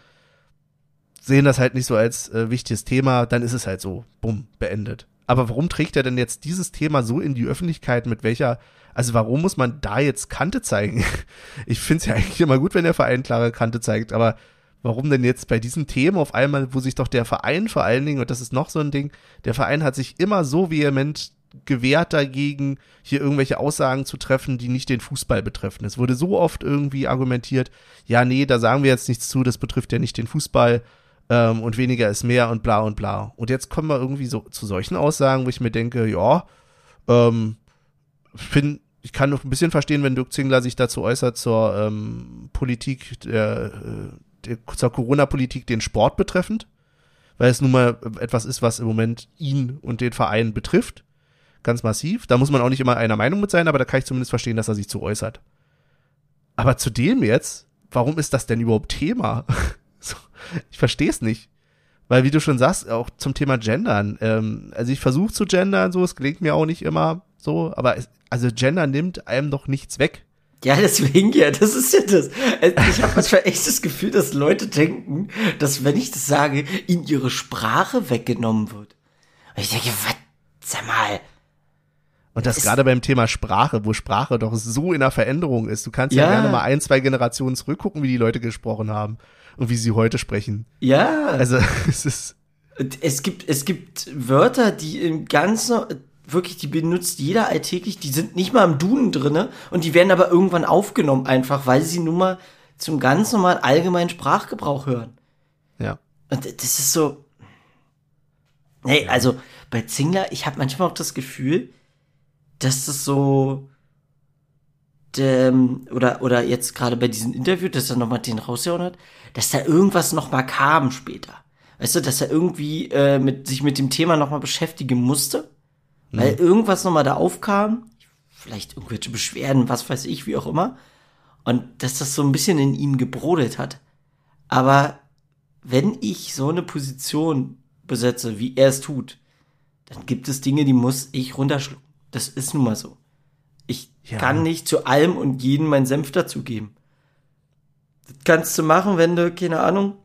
sehen das halt nicht so als äh, wichtiges Thema, dann ist es halt so, bumm, beendet. Aber warum trägt er denn jetzt dieses Thema so in die Öffentlichkeit? Mit welcher, also warum muss man da jetzt Kante zeigen? Ich finde es ja eigentlich immer gut, wenn der Verein klare Kante zeigt, aber warum denn jetzt bei diesen Themen auf einmal, wo sich doch der Verein vor allen Dingen, und das ist noch so ein Ding, der Verein hat sich immer so vehement gewehrt dagegen, hier irgendwelche Aussagen zu treffen, die nicht den Fußball betreffen. Es wurde so oft irgendwie argumentiert, ja, nee, da sagen wir jetzt nichts zu, das betrifft ja nicht den Fußball ähm, und weniger ist mehr und bla und bla. Und jetzt kommen wir irgendwie so zu solchen Aussagen, wo ich mir denke, ja, ähm, find, ich kann noch ein bisschen verstehen, wenn Dirk Zingler sich dazu äußert zur ähm, Politik, der, äh, der, zur Corona-Politik den Sport betreffend, weil es nun mal etwas ist, was im Moment ihn und den Verein betrifft ganz massiv. Da muss man auch nicht immer einer Meinung mit sein, aber da kann ich zumindest verstehen, dass er sich zu äußert. Aber zu dem jetzt, warum ist das denn überhaupt Thema? ich verstehe es nicht. Weil, wie du schon sagst, auch zum Thema Gendern. Ähm, also ich versuche zu gendern, so, es gelingt mir auch nicht immer so, aber es, also Gender nimmt einem doch nichts weg. Ja, deswegen ja, das ist ja das. Also, ich habe manchmal echt das Gefühl, dass Leute denken, dass wenn ich das sage, ihnen ihre Sprache weggenommen wird. Und ich denke, was, sag mal, und das gerade beim Thema Sprache, wo Sprache doch so in der Veränderung ist. Du kannst ja, ja gerne mal ein, zwei Generationen zurückgucken, wie die Leute gesprochen haben und wie sie heute sprechen. Ja. Also es ist. Es gibt, es gibt Wörter, die im Ganzen, wirklich, die benutzt jeder alltäglich, die sind nicht mal im Duden drinne und die werden aber irgendwann aufgenommen, einfach, weil sie nun mal zum ganz normalen allgemeinen Sprachgebrauch hören. Ja. Und das ist so. Nee, also bei Zingler, ich habe manchmal auch das Gefühl, dass das so dem, oder oder jetzt gerade bei diesem Interview, dass er nochmal den rausgehauen hat, dass da irgendwas nochmal kam später. Weißt du, dass er irgendwie äh, mit sich mit dem Thema nochmal beschäftigen musste, mhm. weil irgendwas nochmal da aufkam, vielleicht irgendwelche Beschwerden, was weiß ich, wie auch immer, und dass das so ein bisschen in ihm gebrodelt hat. Aber wenn ich so eine Position besetze, wie er es tut, dann gibt es Dinge, die muss ich runterschlucken. Das ist nun mal so. Ich ja. kann nicht zu allem und jedem meinen Senf dazugeben. Das kannst du machen, wenn du, keine Ahnung,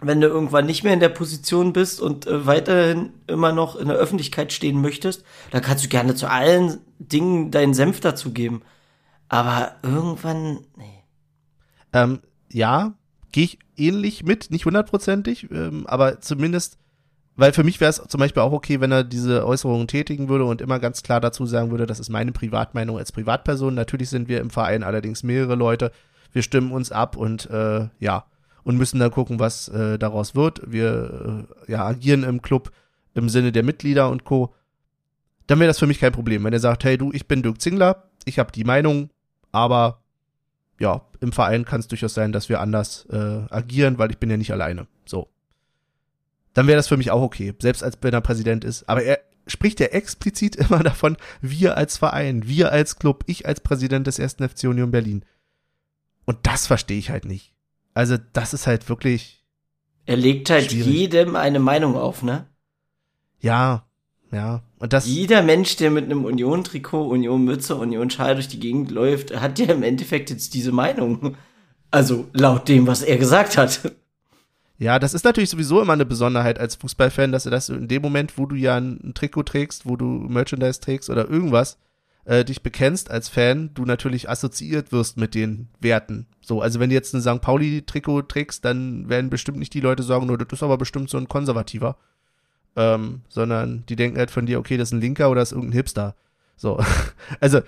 wenn du irgendwann nicht mehr in der Position bist und äh, weiterhin immer noch in der Öffentlichkeit stehen möchtest, dann kannst du gerne zu allen Dingen deinen Senf dazugeben. Aber irgendwann, nee. Ähm, ja, gehe ich ähnlich mit, nicht hundertprozentig, ähm, aber zumindest weil für mich wäre es zum Beispiel auch okay, wenn er diese Äußerungen tätigen würde und immer ganz klar dazu sagen würde, das ist meine Privatmeinung als Privatperson. Natürlich sind wir im Verein allerdings mehrere Leute. Wir stimmen uns ab und äh, ja, und müssen dann gucken, was äh, daraus wird. Wir äh, ja, agieren im Club im Sinne der Mitglieder und Co. Dann wäre das für mich kein Problem. Wenn er sagt, hey du, ich bin Dirk Zingler, ich habe die Meinung, aber ja, im Verein kann es durchaus sein, dass wir anders äh, agieren, weil ich bin ja nicht alleine. So dann wäre das für mich auch okay, selbst als wenn er Präsident ist. Aber er spricht ja explizit immer davon, wir als Verein, wir als Club, ich als Präsident des ersten FC Union Berlin. Und das verstehe ich halt nicht. Also, das ist halt wirklich. Er legt halt schwierig. jedem eine Meinung auf, ne? Ja, ja. Und das. Jeder Mensch, der mit einem Union-Trikot, Union-Mütze, Union-Schal durch die Gegend läuft, hat ja im Endeffekt jetzt diese Meinung. Also, laut dem, was er gesagt hat. Ja, das ist natürlich sowieso immer eine Besonderheit als Fußballfan, dass du das in dem Moment, wo du ja ein Trikot trägst, wo du Merchandise trägst oder irgendwas, äh, dich bekennst als Fan, du natürlich assoziiert wirst mit den Werten. So, also wenn du jetzt ein St. Pauli-Trikot trägst, dann werden bestimmt nicht die Leute sagen, nur das ist aber bestimmt so ein Konservativer. Ähm, sondern die denken halt von dir, okay, das ist ein Linker oder das ist irgendein Hipster. So. also,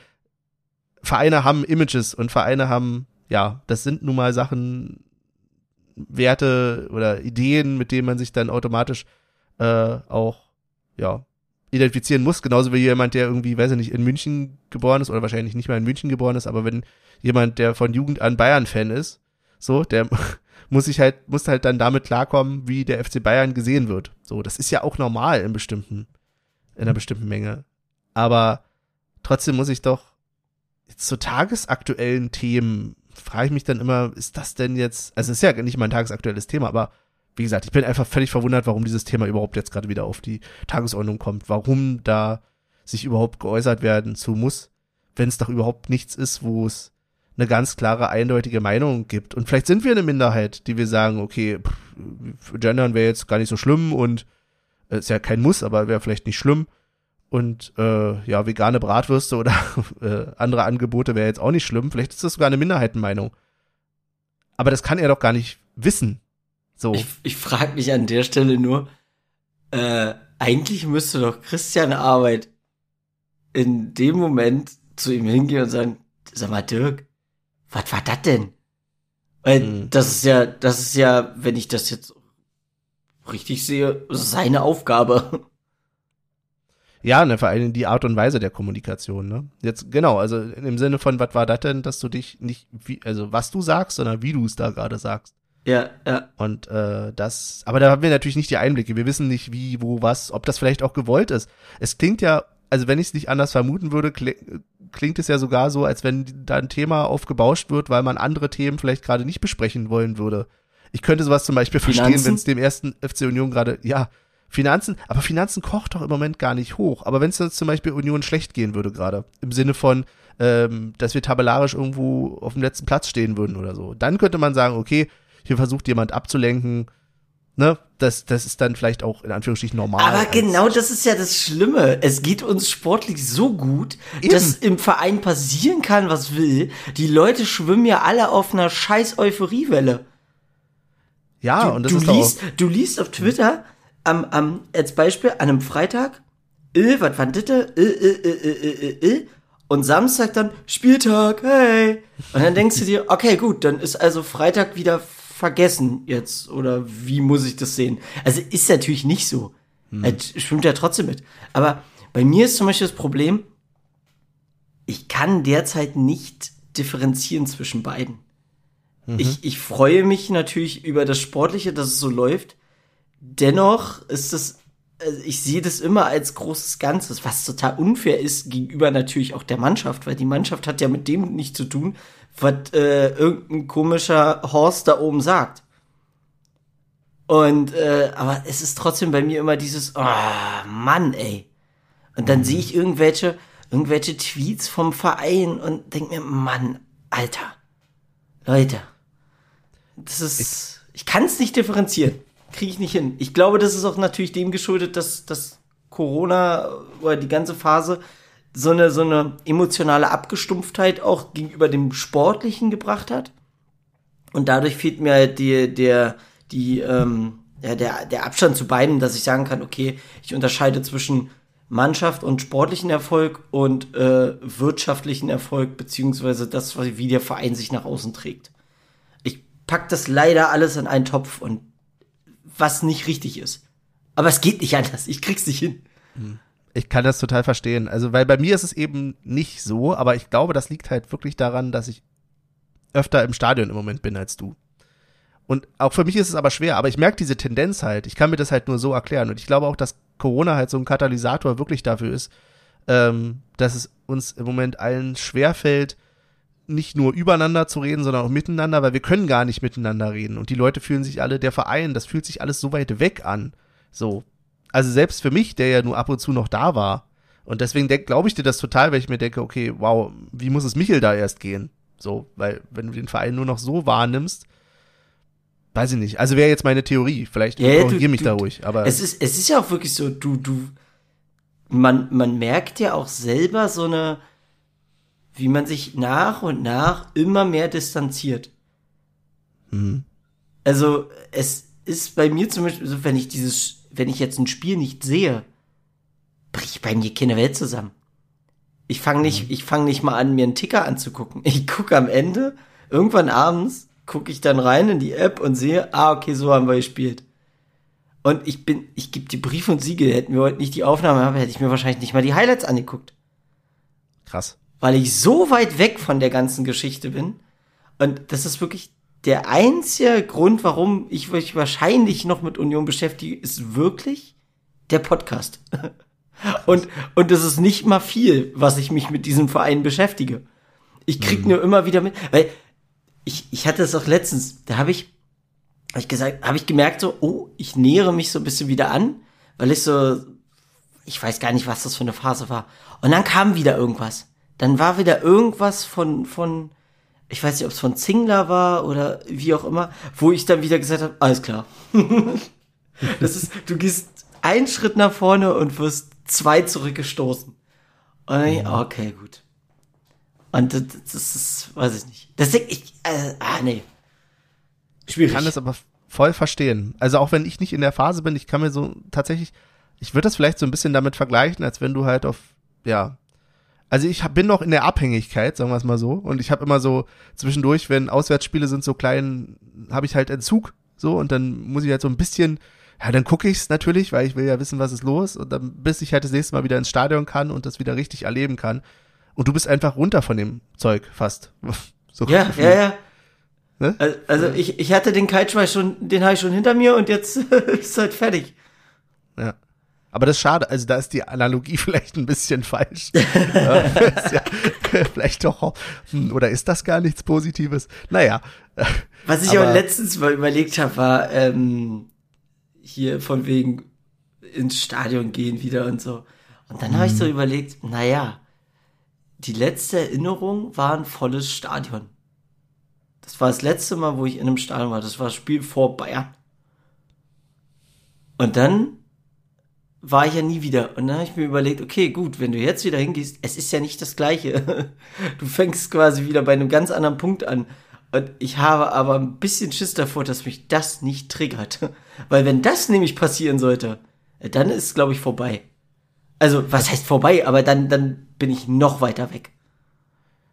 Vereine haben Images und Vereine haben, ja, das sind nun mal Sachen, Werte oder Ideen, mit denen man sich dann automatisch äh, auch ja identifizieren muss, genauso wie jemand, der irgendwie, weiß ich nicht, in München geboren ist oder wahrscheinlich nicht mal in München geboren ist, aber wenn jemand, der von Jugend an Bayern-Fan ist, so, der muss sich halt, muss halt dann damit klarkommen, wie der FC Bayern gesehen wird. So, das ist ja auch normal in bestimmten, in einer bestimmten Menge. Aber trotzdem muss ich doch zu tagesaktuellen Themen frage ich mich dann immer, ist das denn jetzt, also es ist ja nicht mein tagesaktuelles Thema, aber wie gesagt, ich bin einfach völlig verwundert, warum dieses Thema überhaupt jetzt gerade wieder auf die Tagesordnung kommt, warum da sich überhaupt geäußert werden zu muss, wenn es doch überhaupt nichts ist, wo es eine ganz klare, eindeutige Meinung gibt. Und vielleicht sind wir eine Minderheit, die wir sagen, okay, pff, gendern wäre jetzt gar nicht so schlimm und Ist ja kein Muss, aber wäre vielleicht nicht schlimm. Und äh, ja, vegane Bratwürste oder äh, andere Angebote wäre jetzt auch nicht schlimm. Vielleicht ist das sogar eine Minderheitenmeinung. Aber das kann er doch gar nicht wissen. So. Ich, ich frage mich an der Stelle nur, äh, eigentlich müsste doch Christian Arbeit in dem Moment zu ihm hingehen und sagen, sag mal, Dirk, was war das denn? Weil mhm. das ist ja, das ist ja, wenn ich das jetzt richtig sehe, seine Aufgabe. Ja, ne, vor allem die Art und Weise der Kommunikation, ne? Jetzt, genau, also im Sinne von, was war das denn, dass du dich nicht, wie, also was du sagst, sondern wie du es da gerade sagst. Ja, ja. Und äh, das, aber da haben wir natürlich nicht die Einblicke. Wir wissen nicht, wie, wo, was, ob das vielleicht auch gewollt ist. Es klingt ja, also wenn ich es nicht anders vermuten würde, klingt es ja sogar so, als wenn da ein Thema aufgebauscht wird, weil man andere Themen vielleicht gerade nicht besprechen wollen würde. Ich könnte sowas zum Beispiel Finanzen? verstehen, wenn es dem ersten FC Union gerade, ja, Finanzen, aber Finanzen kocht doch im Moment gar nicht hoch. Aber wenn es zum Beispiel Union schlecht gehen würde gerade, im Sinne von, ähm, dass wir tabellarisch irgendwo auf dem letzten Platz stehen würden oder so, dann könnte man sagen, okay, hier versucht jemand abzulenken, ne, das, das ist dann vielleicht auch in Anführungsstrichen normal. Aber genau das ist ja das Schlimme. Es geht uns sportlich so gut, Eben. dass im Verein passieren kann, was will. Die Leute schwimmen ja alle auf einer scheiß Euphoriewelle. Ja, du, und das du ist liest, auch Du liest auf Twitter am, am, als Beispiel an einem Freitag, äh, was war das? Äh, äh, äh, äh, äh, äh, und Samstag dann Spieltag, hey. Und dann denkst du dir, okay, gut, dann ist also Freitag wieder vergessen jetzt oder wie muss ich das sehen? Also ist natürlich nicht so. Hm. Er schwimmt ja trotzdem mit. Aber bei mir ist zum Beispiel das Problem, ich kann derzeit nicht differenzieren zwischen beiden. Mhm. Ich, ich freue mich natürlich über das Sportliche, dass es so läuft. Dennoch ist das, also ich sehe das immer als großes Ganzes, was total unfair ist gegenüber natürlich auch der Mannschaft, weil die Mannschaft hat ja mit dem nichts zu tun, was äh, irgendein komischer Horst da oben sagt. Und äh, aber es ist trotzdem bei mir immer dieses, oh Mann, ey. Und dann mhm. sehe ich irgendwelche irgendwelche Tweets vom Verein und denk mir, Mann, Alter, Leute, das ist, ich, ich kann es nicht differenzieren, kriege ich nicht hin. Ich glaube, das ist auch natürlich dem geschuldet, dass dass Corona oder die ganze Phase so eine, so eine emotionale Abgestumpftheit auch gegenüber dem Sportlichen gebracht hat. Und dadurch fehlt mir halt die, der, die, ähm, ja, der, der Abstand zu beiden, dass ich sagen kann, okay, ich unterscheide zwischen Mannschaft und sportlichen Erfolg und äh, wirtschaftlichen Erfolg, beziehungsweise das, wie der Verein sich nach außen trägt. Ich pack das leider alles in einen Topf und was nicht richtig ist. Aber es geht nicht anders. Ich krieg's nicht hin. Hm ich kann das total verstehen. Also, weil bei mir ist es eben nicht so, aber ich glaube, das liegt halt wirklich daran, dass ich öfter im Stadion im Moment bin als du. Und auch für mich ist es aber schwer, aber ich merke diese Tendenz halt. Ich kann mir das halt nur so erklären. Und ich glaube auch, dass Corona halt so ein Katalysator wirklich dafür ist, ähm, dass es uns im Moment allen schwerfällt, nicht nur übereinander zu reden, sondern auch miteinander, weil wir können gar nicht miteinander reden. Und die Leute fühlen sich alle, der Verein, das fühlt sich alles so weit weg an. So, also selbst für mich, der ja nur ab und zu noch da war. Und deswegen glaube ich dir das total, weil ich mir denke, okay, wow, wie muss es Michel da erst gehen? So, weil wenn du den Verein nur noch so wahrnimmst, weiß ich nicht. Also wäre jetzt meine Theorie. Vielleicht ja, korrigier mich du, da ruhig. Aber es ist, es ist ja auch wirklich so, du, du, man, man merkt ja auch selber so eine, wie man sich nach und nach immer mehr distanziert. Mhm. Also es ist bei mir zum Beispiel so, wenn ich dieses wenn ich jetzt ein Spiel nicht sehe, bricht bei mir keine Welt zusammen. Ich fange nicht, mhm. ich fange nicht mal an, mir einen Ticker anzugucken. Ich gucke am Ende, irgendwann abends, gucke ich dann rein in die App und sehe, ah, okay, so haben wir gespielt. Und ich bin, ich gebe die Brief und Siegel. Hätten wir heute nicht die Aufnahme haben, hätte ich mir wahrscheinlich nicht mal die Highlights angeguckt. Krass. Weil ich so weit weg von der ganzen Geschichte bin. Und das ist wirklich der einzige Grund, warum ich mich wahrscheinlich noch mit Union beschäftige, ist wirklich der Podcast. und, und es ist nicht mal viel, was ich mich mit diesem Verein beschäftige. Ich krieg mhm. nur immer wieder mit, weil ich, ich hatte es auch letztens, da habe ich, hab ich gesagt, habe ich gemerkt so, oh, ich nähere mich so ein bisschen wieder an, weil ich so, ich weiß gar nicht, was das für eine Phase war. Und dann kam wieder irgendwas. Dann war wieder irgendwas von, von, ich weiß nicht, ob es von Zingler war oder wie auch immer, wo ich dann wieder gesagt habe, alles klar. das ist, du gehst einen Schritt nach vorne und wirst zwei zurückgestoßen. Und dann, mhm. okay, gut. Und das, das ist, weiß ich nicht. Das ich, äh, ah, nee. Schwierig. Ich kann das aber voll verstehen. Also auch wenn ich nicht in der Phase bin, ich kann mir so tatsächlich, ich würde das vielleicht so ein bisschen damit vergleichen, als wenn du halt auf, ja, also ich bin noch in der Abhängigkeit, sagen wir es mal so. Und ich habe immer so zwischendurch, wenn Auswärtsspiele sind so klein, habe ich halt Entzug so und dann muss ich halt so ein bisschen, ja, dann gucke ich es natürlich, weil ich will ja wissen, was ist los und dann bis ich halt das nächste Mal wieder ins Stadion kann und das wieder richtig erleben kann. Und du bist einfach runter von dem Zeug fast. so ja, ja, ja. Ne? Also ich, ich hatte den Kaltschweiß schon, den habe ich schon hinter mir und jetzt ist halt fertig. Ja. Aber das ist schade, also da ist die Analogie vielleicht ein bisschen falsch. ja, vielleicht doch, hm, oder ist das gar nichts Positives? Naja. Was ich aber, aber letztens mal überlegt habe, war ähm, hier von wegen ins Stadion gehen wieder und so. Und dann habe ich so mhm. überlegt, naja, die letzte Erinnerung war ein volles Stadion. Das war das letzte Mal, wo ich in einem Stadion war. Das war das Spiel vor Bayern. Und dann war ich ja nie wieder. Und dann habe ich mir überlegt, okay, gut, wenn du jetzt wieder hingehst, es ist ja nicht das Gleiche. Du fängst quasi wieder bei einem ganz anderen Punkt an. Und ich habe aber ein bisschen Schiss davor, dass mich das nicht triggert. Weil wenn das nämlich passieren sollte, dann ist es, glaube ich, vorbei. Also, was heißt vorbei? Aber dann, dann bin ich noch weiter weg.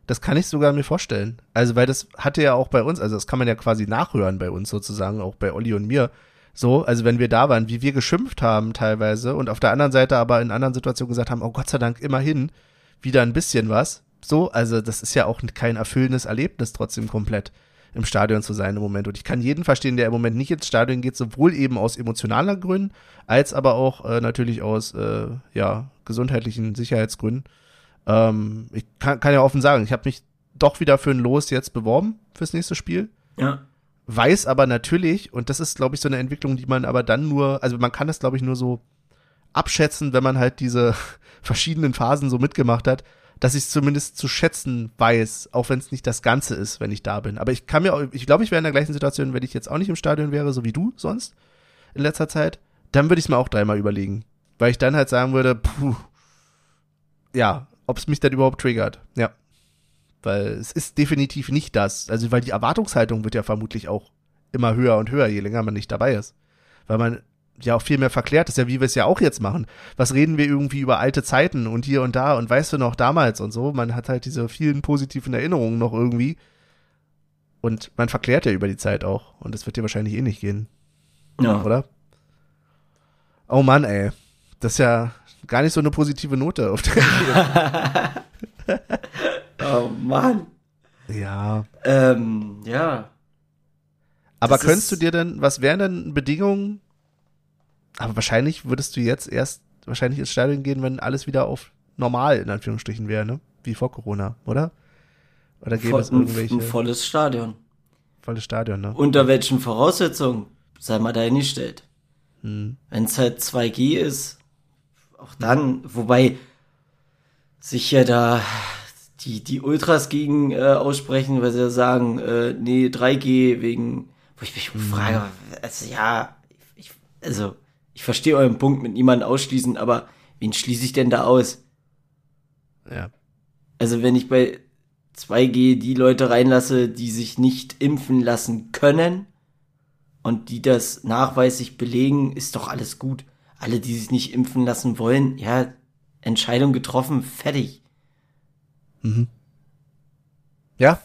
Das kann ich sogar mir vorstellen. Also, weil das hatte ja auch bei uns, also das kann man ja quasi nachhören bei uns sozusagen, auch bei Olli und mir so, also wenn wir da waren, wie wir geschimpft haben teilweise und auf der anderen Seite aber in anderen Situationen gesagt haben, oh Gott sei Dank immerhin wieder ein bisschen was. So, also das ist ja auch kein erfüllendes Erlebnis trotzdem komplett im Stadion zu sein im Moment. Und ich kann jeden verstehen, der im Moment nicht ins Stadion geht, sowohl eben aus emotionaler Gründen, als aber auch äh, natürlich aus äh, ja, gesundheitlichen Sicherheitsgründen. Ähm, ich kann, kann ja offen sagen, ich habe mich doch wieder für ein Los jetzt beworben fürs nächste Spiel. Ja weiß aber natürlich, und das ist, glaube ich, so eine Entwicklung, die man aber dann nur, also man kann das, glaube ich, nur so abschätzen, wenn man halt diese verschiedenen Phasen so mitgemacht hat, dass ich es zumindest zu schätzen weiß, auch wenn es nicht das Ganze ist, wenn ich da bin. Aber ich kann mir auch, ich glaube, ich wäre in der gleichen Situation, wenn ich jetzt auch nicht im Stadion wäre, so wie du sonst in letzter Zeit, dann würde ich es mir auch dreimal überlegen. Weil ich dann halt sagen würde, puh, ja, ob es mich dann überhaupt triggert. Ja. Weil es ist definitiv nicht das. Also, weil die Erwartungshaltung wird ja vermutlich auch immer höher und höher, je länger man nicht dabei ist. Weil man ja auch viel mehr verklärt ist, ja, wie wir es ja auch jetzt machen. Was reden wir irgendwie über alte Zeiten und hier und da und weißt du noch damals und so. Man hat halt diese vielen positiven Erinnerungen noch irgendwie. Und man verklärt ja über die Zeit auch. Und das wird dir wahrscheinlich eh nicht gehen. Ja. Oder? Oh Mann, ey. Das ist ja gar nicht so eine positive Note auf der Oh Mann. Ja. Ähm, ja. Aber das könntest du dir denn, was wären denn Bedingungen? Aber wahrscheinlich würdest du jetzt erst wahrscheinlich ins Stadion gehen, wenn alles wieder auf normal in Anführungsstrichen wäre, ne? Wie vor Corona, oder? Oder gäbe es irgendwelche? Ein volles Stadion. Volles Stadion, ne? Unter welchen Voraussetzungen? Sei mal dahingestellt. Hm. Wenn es halt 2G ist, auch dann, wobei sich ja da die, die Ultras gegen äh, aussprechen, weil sie sagen, äh, nee, 3G wegen, wo ich mich mhm. frage, also ja, ich, also ich verstehe euren Punkt mit niemandem ausschließen, aber wen schließe ich denn da aus? Ja. Also wenn ich bei 2G die Leute reinlasse, die sich nicht impfen lassen können und die das nachweislich belegen, ist doch alles gut. Alle, die sich nicht impfen lassen wollen, ja, Entscheidung getroffen, fertig. Mhm. Ja,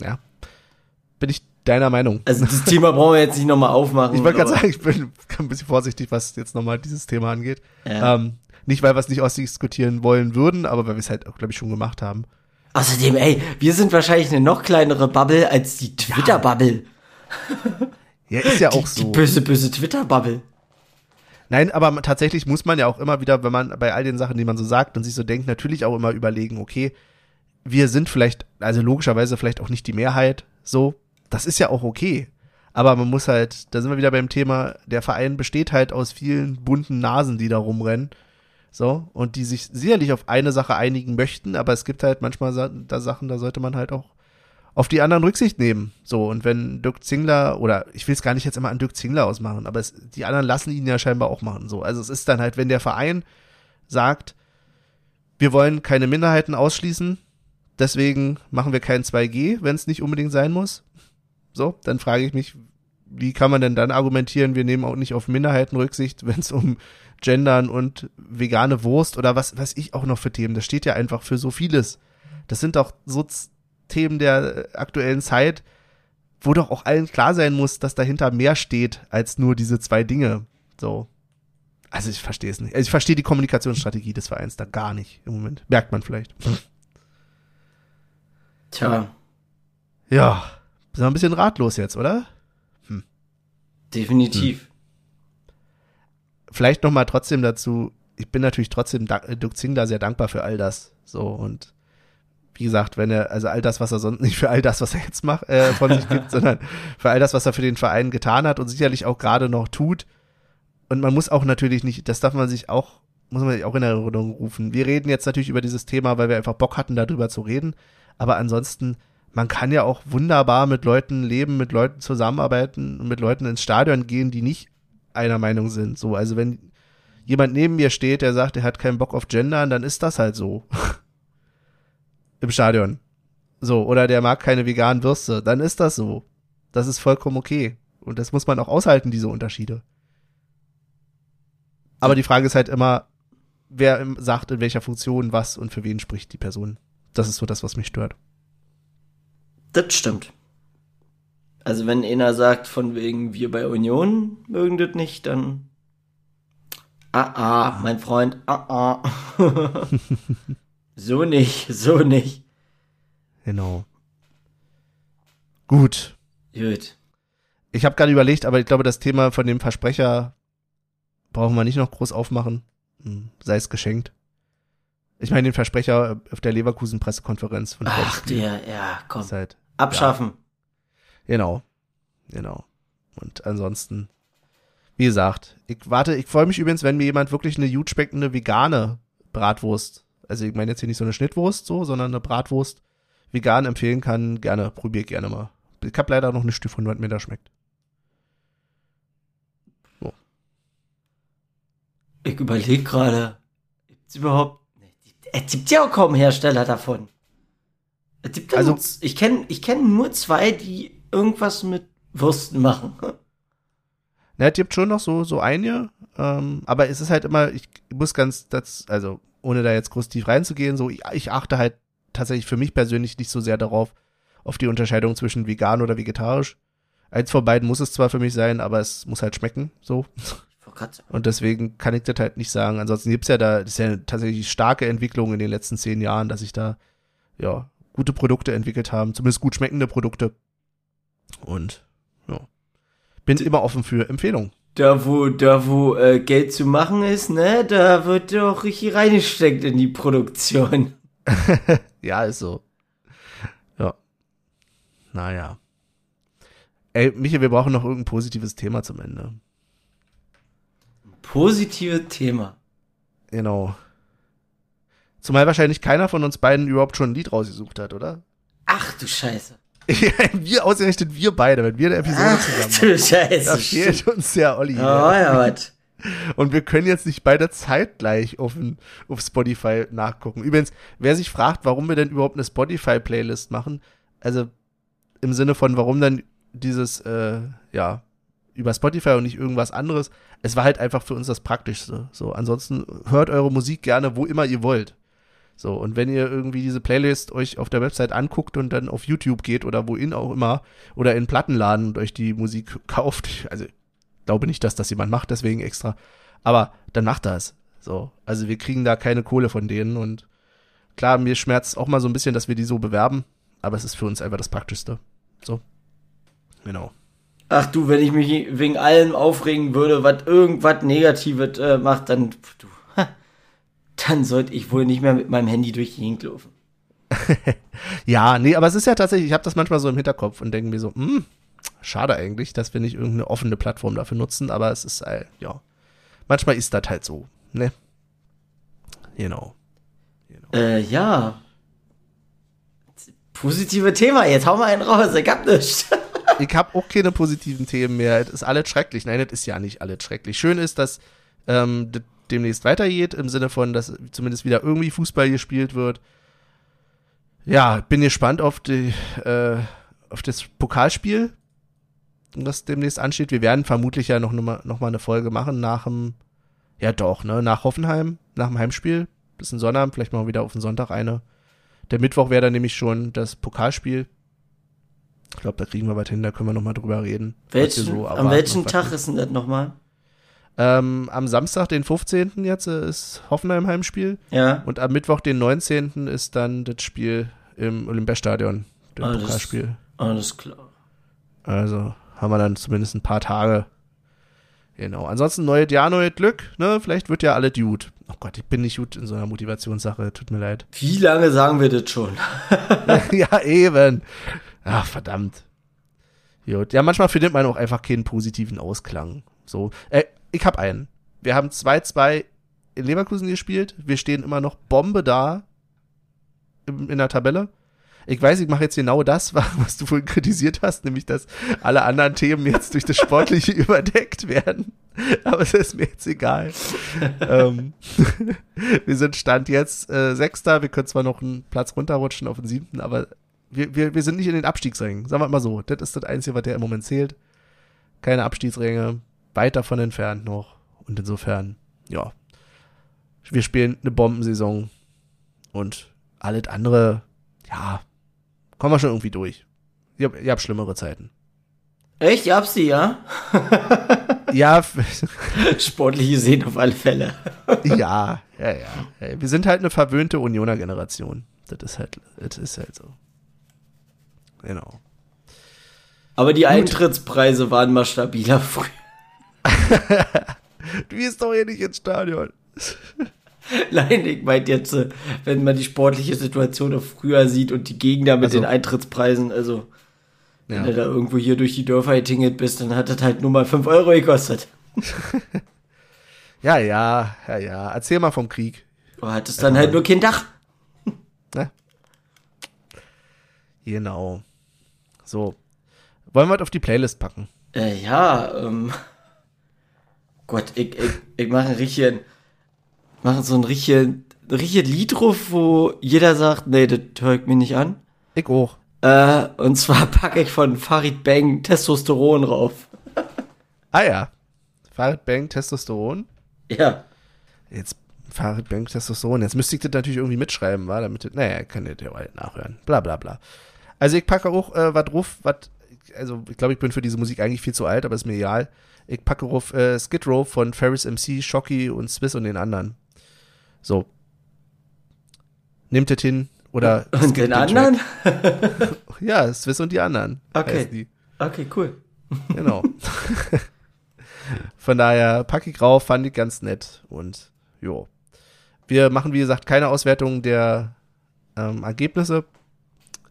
ja. Bin ich deiner Meinung. Also das Thema brauchen wir jetzt nicht nochmal aufmachen. Ich wollte gerade sagen, ich bin ein bisschen vorsichtig, was jetzt nochmal dieses Thema angeht. Ja. Ähm, nicht, weil wir es nicht ausdiskutieren wollen würden, aber weil wir es halt glaube ich, schon gemacht haben. Außerdem, ey, wir sind wahrscheinlich eine noch kleinere Bubble als die Twitter-Bubble. Ja. ja, ist ja auch die, so. Die böse, böse Twitter-Bubble. Nein, aber tatsächlich muss man ja auch immer wieder, wenn man bei all den Sachen, die man so sagt und sich so denkt, natürlich auch immer überlegen, okay, wir sind vielleicht, also logischerweise vielleicht auch nicht die Mehrheit, so, das ist ja auch okay. Aber man muss halt, da sind wir wieder beim Thema, der Verein besteht halt aus vielen bunten Nasen, die da rumrennen. So, und die sich sicherlich auf eine Sache einigen möchten, aber es gibt halt manchmal da Sachen, da sollte man halt auch auf die anderen Rücksicht nehmen. So, und wenn Dirk Zingler, oder ich will es gar nicht jetzt immer an Dirk Zingler ausmachen, aber es, die anderen lassen ihn ja scheinbar auch machen. So, also es ist dann halt, wenn der Verein sagt, wir wollen keine Minderheiten ausschließen, deswegen machen wir kein 2G, wenn es nicht unbedingt sein muss. So, dann frage ich mich, wie kann man denn dann argumentieren, wir nehmen auch nicht auf Minderheiten Rücksicht, wenn es um Gendern und vegane Wurst oder was weiß ich auch noch für Themen. Das steht ja einfach für so vieles. Das sind doch so Themen der aktuellen Zeit, wo doch auch allen klar sein muss, dass dahinter mehr steht als nur diese zwei Dinge. So. Also ich verstehe es nicht. Also ich verstehe die Kommunikationsstrategie des Vereins da gar nicht im Moment. Merkt man vielleicht. Tja. Ja. Sind wir ein bisschen ratlos jetzt, oder? Hm. Definitiv. Hm. Vielleicht noch mal trotzdem dazu. Ich bin natürlich trotzdem Dirk Zingler sehr dankbar für all das. So und wie gesagt, wenn er, also all das, was er sonst, nicht für all das, was er jetzt macht, äh, von sich gibt, sondern für all das, was er für den Verein getan hat und sicherlich auch gerade noch tut. Und man muss auch natürlich nicht, das darf man sich auch, muss man sich auch in Erinnerung rufen. Wir reden jetzt natürlich über dieses Thema, weil wir einfach Bock hatten, darüber zu reden. Aber ansonsten, man kann ja auch wunderbar mit Leuten leben, mit Leuten zusammenarbeiten und mit Leuten ins Stadion gehen, die nicht einer Meinung sind. So, also wenn jemand neben mir steht, der sagt, er hat keinen Bock auf Gendern, dann ist das halt so. im Stadion. So, oder der mag keine veganen Würste, dann ist das so. Das ist vollkommen okay. Und das muss man auch aushalten, diese Unterschiede. Aber die Frage ist halt immer, wer sagt in welcher Funktion was und für wen spricht die Person. Das ist so das, was mich stört. Das stimmt. Also wenn einer sagt, von wegen wir bei Union mögen das nicht, dann ah ah, mein Freund, ah ah. So nicht, so nicht. Genau. Gut. Gut. Ich habe gerade überlegt, aber ich glaube, das Thema von dem Versprecher brauchen wir nicht noch groß aufmachen. Hm, sei es geschenkt. Ich meine den Versprecher auf der Leverkusen-Pressekonferenz von Ach, der, ja, komm. Halt, Abschaffen. Ja. Genau. Genau. Und ansonsten, wie gesagt, ich warte, ich freue mich übrigens, wenn mir jemand wirklich eine gut speckende vegane Bratwurst also ich meine jetzt hier nicht so eine Schnittwurst so, sondern eine Bratwurst vegan empfehlen kann, gerne, probier gerne mal. Ich habe leider noch nicht gefunden, was mir da schmeckt. So. Ich überlege gerade, gibt's überhaupt, es gibt ja auch kaum Hersteller davon. Es gibt also, nur, ich kenne ich kenn nur zwei, die irgendwas mit Würsten machen. Na, es gibt schon noch so, so eine, ähm, aber es ist halt immer, ich muss ganz, das, also ohne da jetzt groß tief reinzugehen, so, ich, ich achte halt tatsächlich für mich persönlich nicht so sehr darauf, auf die Unterscheidung zwischen vegan oder vegetarisch. Eins von beiden muss es zwar für mich sein, aber es muss halt schmecken, so. Und deswegen kann ich das halt nicht sagen. Ansonsten gibt's ja da, das ist ja tatsächlich starke Entwicklung in den letzten zehn Jahren, dass sich da, ja, gute Produkte entwickelt haben, zumindest gut schmeckende Produkte. Und, ja. Bin immer offen für Empfehlungen da wo, da wo äh, Geld zu machen ist, ne, da wird doch richtig reingesteckt in die Produktion. ja, ist so. Ja. Naja. Ey, Michael, wir brauchen noch irgendein positives Thema zum Ende. Positives Thema. Genau. Zumal wahrscheinlich keiner von uns beiden überhaupt schon ein Lied rausgesucht hat, oder? Ach du Scheiße. wir ausgerechnet, wir beide, wenn wir eine Episode Ach, zusammen machen. Du Scheiße. Da fehlt uns ja Olli. Oh, ja, was. Und wir können jetzt nicht beide zeitgleich auf, auf Spotify nachgucken. Übrigens, wer sich fragt, warum wir denn überhaupt eine Spotify-Playlist machen, also im Sinne von, warum dann dieses, äh, ja, über Spotify und nicht irgendwas anderes. Es war halt einfach für uns das Praktischste. So, ansonsten hört eure Musik gerne, wo immer ihr wollt. So, und wenn ihr irgendwie diese Playlist euch auf der Website anguckt und dann auf YouTube geht oder wohin auch immer oder in Plattenladen und euch die Musik kauft, also glaube nicht, dass das jemand macht, deswegen extra, aber dann macht das. So, also wir kriegen da keine Kohle von denen und klar, mir schmerzt auch mal so ein bisschen, dass wir die so bewerben, aber es ist für uns einfach das Praktischste. So. Genau. Ach du, wenn ich mich wegen allem aufregen würde, was irgendwas Negatives äh, macht, dann du, dann sollte ich wohl nicht mehr mit meinem Handy durch die Gegend laufen. ja, nee, aber es ist ja tatsächlich, ich habe das manchmal so im Hinterkopf und denke mir so, hm, schade eigentlich, dass wir nicht irgendeine offene Plattform dafür nutzen, aber es ist, äh, ja, manchmal ist das halt so, ne? Genau. genau. Äh, ja. Positive Thema, jetzt hau mal einen raus, ich hab nichts. Ich habe auch keine positiven Themen mehr. Es ist alles schrecklich. Nein, das ist ja nicht alles schrecklich. Schön ist, dass ähm, demnächst weitergeht, im Sinne von, dass zumindest wieder irgendwie Fußball gespielt wird. Ja, bin gespannt auf, die, äh, auf das Pokalspiel, das demnächst ansteht. Wir werden vermutlich ja noch, noch mal eine Folge machen nach dem, ja doch, ne, nach Hoffenheim, nach dem Heimspiel. Bisschen Sonnabend, vielleicht mal wieder auf den Sonntag eine. Der Mittwoch wäre dann nämlich schon das Pokalspiel. Ich glaube, da kriegen wir was hin, da können wir noch mal drüber reden. Welchen, so an welchem Tag ist denn das nochmal? Ähm, am Samstag, den 15. jetzt, äh, ist Hoffenheim Heimspiel. Ja. Und am Mittwoch, den 19. ist dann das Spiel im Olympiastadion, das alles, Pokalspiel. Alles klar. Also haben wir dann zumindest ein paar Tage. Genau. Ansonsten neues Jahr, neues Glück, ne? Vielleicht wird ja alles gut. Oh Gott, ich bin nicht gut in so einer Motivationssache, tut mir leid. Wie lange sagen wir das schon? ja, eben. Ach, verdammt. Gut. Ja, manchmal findet man auch einfach keinen positiven Ausklang. So, äh, ich hab einen. Wir haben 2-2 in Leverkusen gespielt. Wir stehen immer noch Bombe da in, in der Tabelle. Ich weiß, ich mache jetzt genau das, was du vorhin kritisiert hast, nämlich dass alle anderen Themen jetzt durch das Sportliche überdeckt werden. Aber es ist mir jetzt egal. ähm, wir sind Stand jetzt äh, Sechster. Wir können zwar noch einen Platz runterrutschen auf den siebten, aber wir, wir, wir sind nicht in den Abstiegsrängen. Sagen wir mal so. Das ist das Einzige, was der im Moment zählt. Keine Abstiegsränge. Weit davon entfernt noch. Und insofern, ja. Wir spielen eine Bombensaison. Und alles andere, ja, kommen wir schon irgendwie durch. Ihr, habt, habt schlimmere Zeiten. Echt? Ihr habt sie, ja? ja. Sportlich gesehen auf alle Fälle. ja, ja, ja. Wir sind halt eine verwöhnte Unioner-Generation. Das ist halt, das ist halt so. Genau. Aber die Gut. Eintrittspreise waren mal stabiler früher. du gehst doch hier nicht ins Stadion. Nein, ich meinte jetzt, äh, wenn man die sportliche Situation noch früher sieht und die Gegner mit also, den Eintrittspreisen, also ja. wenn du da irgendwo hier durch die Dörfer getingelt bist, dann hat das halt nur mal 5 Euro gekostet. ja, ja, ja, ja. Erzähl mal vom Krieg. Du hattest dann halt nur kein Dach. Ne? Genau. So. Wollen wir das auf die Playlist packen? Äh, ja, ähm. Gott, ich, ich, ich mache einen richtigen machen so ein richtiges, richtiges Lied drauf, wo jeder sagt, nee, das höre ich mir nicht an. Ich auch. Äh, und zwar packe ich von Farid Bang Testosteron rauf. ah ja. Farid Bang Testosteron? Ja. Jetzt Farid Bang Testosteron. Jetzt müsste ich das natürlich irgendwie mitschreiben, war, damit, naja, könnt ihr ja halt nachhören. Bla bla bla. Also ich packe auch äh, was drauf, was, also ich glaube, ich bin für diese Musik eigentlich viel zu alt, aber ist mir egal. Ich packe auf äh, Skid Row von Ferris MC, Shocky und Swiss und den anderen. So. Nehmt es hin oder. Und den anderen? ja, Swiss und die anderen. Okay. Die. Okay, cool. Genau. Von daher packe ich rauf, fand ich ganz nett und jo. Wir machen, wie gesagt, keine Auswertung der ähm, Ergebnisse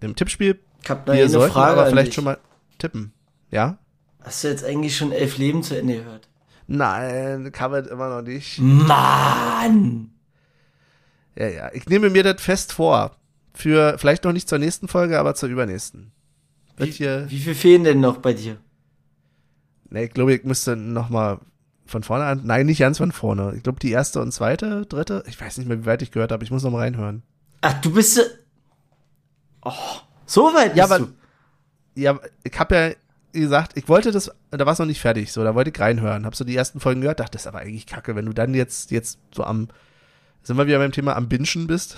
im Tippspiel. Ich hab da Wir eine Frage aber vielleicht schon mal tippen. Ja? Hast du jetzt eigentlich schon elf Leben zu Ende gehört? Nein, kann man immer noch nicht. Mann! Ja, ja. Ich nehme mir das fest vor. Für vielleicht noch nicht zur nächsten Folge, aber zur übernächsten. Wird wie, wie viel fehlen denn noch bei dir? Ne, ich glaube, ich müsste noch mal von vorne an. Nein, nicht ganz von vorne. Ich glaube, die erste und zweite, dritte. Ich weiß nicht mehr, wie weit ich gehört habe. Ich muss noch mal reinhören. Ach, du bist. Oh, so weit bist ja, aber, du. Ja, ich habe ja gesagt, ich wollte das, da war es noch nicht fertig, so, da wollte ich reinhören. Hab so die ersten Folgen gehört, dachte, das ist aber eigentlich kacke, wenn du dann jetzt, jetzt so am sind wir wieder beim Thema am Binschen bist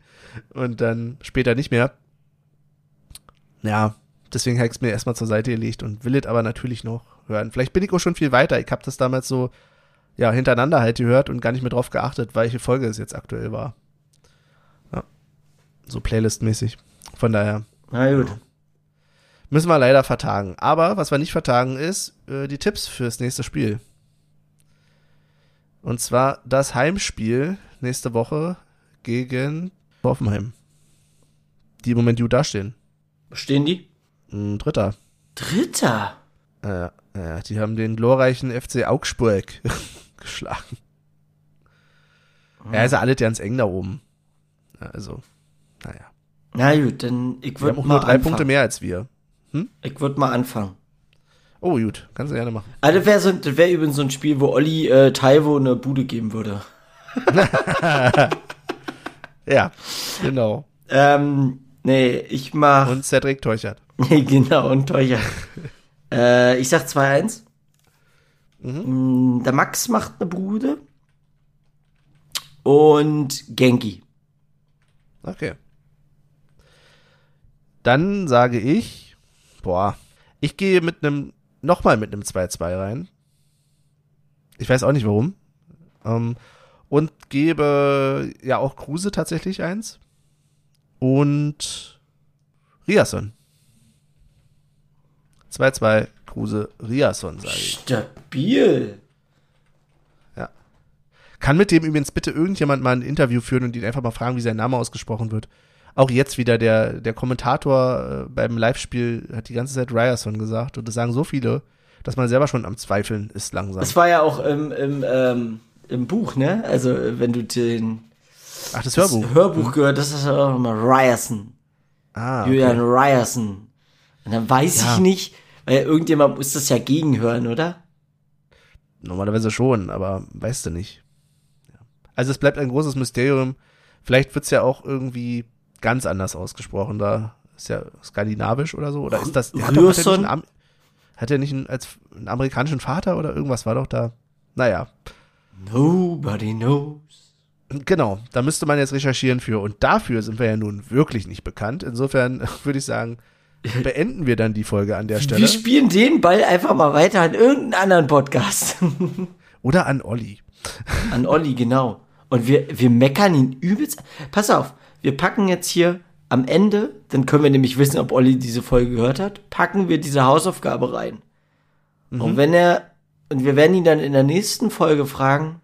und dann später nicht mehr. Ja, deswegen habe ich es mir erstmal zur Seite gelegt und will es aber natürlich noch hören. Vielleicht bin ich auch schon viel weiter. Ich habe das damals so ja, hintereinander halt gehört und gar nicht mehr drauf geachtet, welche Folge es jetzt aktuell war. Ja. So Playlist-mäßig. Von daher. Na gut. Müssen wir leider vertagen. Aber was wir nicht vertagen ist, äh, die Tipps fürs nächste Spiel. Und zwar das Heimspiel nächste Woche gegen Hoffenheim. Die im Moment gut dastehen. Stehen die? Ein Dritter. Dritter? Ja, ja, die haben den glorreichen FC Augsburg geschlagen. Oh. Ja, ist ja alles ganz eng da oben. Ja, also, naja. Na gut, dann ich würde mal nur drei anfangen. Punkte mehr als wir. Ich würde mal anfangen. Oh, gut, kannst du gerne machen. Also das wäre so, das wär übrigens so ein Spiel, wo Olli äh, Taiwo eine Bude geben würde. Ja, genau. Ähm, nee, ich mach. Und Cedric Teuchert. Nee, genau, und teuer. äh, ich sag 2-1. Mhm. Mm, Der Max macht eine Bude. Und Genki. Okay. Dann sage ich, boah, ich gehe mit einem, nochmal mit einem 2-2 rein. Ich weiß auch nicht warum. Ähm, und gebe ja auch Kruse tatsächlich eins. Und Riasson. 2-2 Kruse Riasson, sage ich. Stabil. Kann mit dem übrigens bitte irgendjemand mal ein Interview führen und ihn einfach mal fragen, wie sein Name ausgesprochen wird. Auch jetzt wieder der, der Kommentator äh, beim Live-Spiel hat die ganze Zeit Ryerson gesagt und das sagen so viele, dass man selber schon am Zweifeln ist langsam. Das war ja auch im, im, ähm, im Buch, ne? Also, äh, wenn du den Ach, das das Hörbuch. Hörbuch gehört, das ist ja auch immer Ryerson. Ah, Julian okay. Ryerson. Und dann weiß Ja. ich nicht, weil irgendjemand muss das ja gegenhören, oder? Normalerweise schon, aber weißt du nicht. Also es bleibt ein großes Mysterium. Vielleicht wird's ja auch irgendwie ganz anders ausgesprochen. Da ist ja skandinavisch oder so. Oder ist das. der Hat, doch, hat, er einen, hat er nicht einen, als einen amerikanischen Vater oder irgendwas war doch da? Naja. Nobody knows. Genau, da müsste man jetzt recherchieren für. Und dafür sind wir ja nun wirklich nicht bekannt. Insofern würde ich sagen, beenden wir dann die Folge an der Stelle. Wir spielen den Ball einfach mal weiter an irgendeinen anderen Podcast. Oder an Olli. an Olli, genau. Und wir, wir meckern ihn übelst. Pass auf, wir packen jetzt hier am Ende, dann können wir nämlich wissen, ob Olli diese Folge gehört hat, packen wir diese Hausaufgabe rein. Und wenn er, und wir werden ihn dann in der nächsten Folge fragen,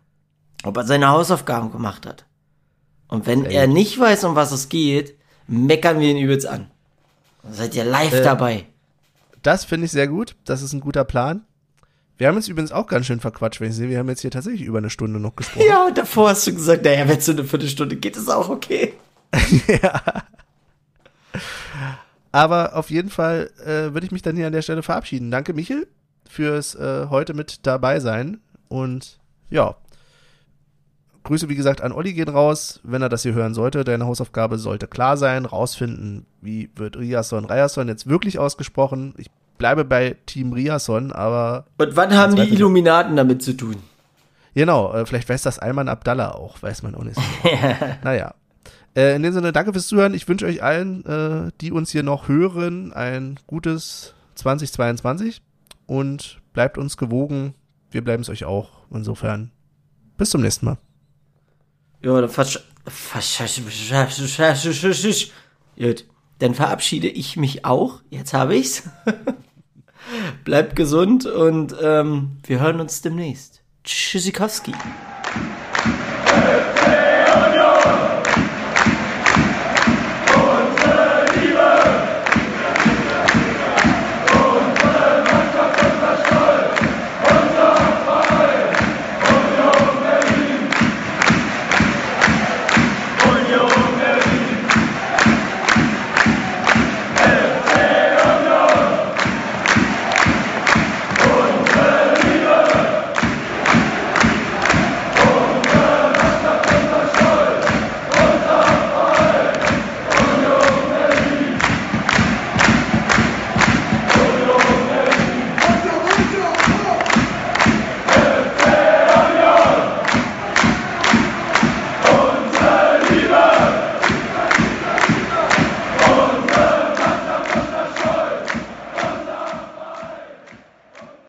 ob er seine Hausaufgaben gemacht hat. Und wenn er nicht weiß, um was es geht, meckern wir ihn übelst an. Dann seid ihr live dabei. Das finde ich sehr gut. Das ist ein guter Plan. Wir haben jetzt übrigens auch ganz schön verquatscht, wenn ich sehe, wir haben jetzt hier tatsächlich über eine Stunde noch gesprochen. Ja, und davor hast du gesagt, naja, wenn es so eine Viertelstunde geht, ist auch okay. Aber auf jeden Fall äh, würde ich mich dann hier an der Stelle verabschieden. Danke, Michel, fürs äh, heute mit dabei sein. Und ja, Grüße, wie gesagt, an Olli gehen raus, wenn er das hier hören sollte. Deine Hausaufgabe sollte klar sein, rausfinden, wie wird Riasson, Riasson jetzt wirklich ausgesprochen. Ich bleibe bei Team Riasson, aber Und wann haben die Illuminaten damit zu tun? Genau, äh, vielleicht weiß das Ayman Abdallah auch, weiß man auch nicht. so. naja. Äh, in dem Sinne, danke fürs Zuhören. Ich wünsche euch allen, äh, die uns hier noch hören, ein gutes 2022 und bleibt uns gewogen. Wir bleiben es euch auch. Insofern, bis zum nächsten Mal. Ja, dann versch Gut, dann verabschiede ich mich auch. Jetzt habe ich's. Bleibt gesund und ähm, wir hören uns demnächst. Tschüssikowski.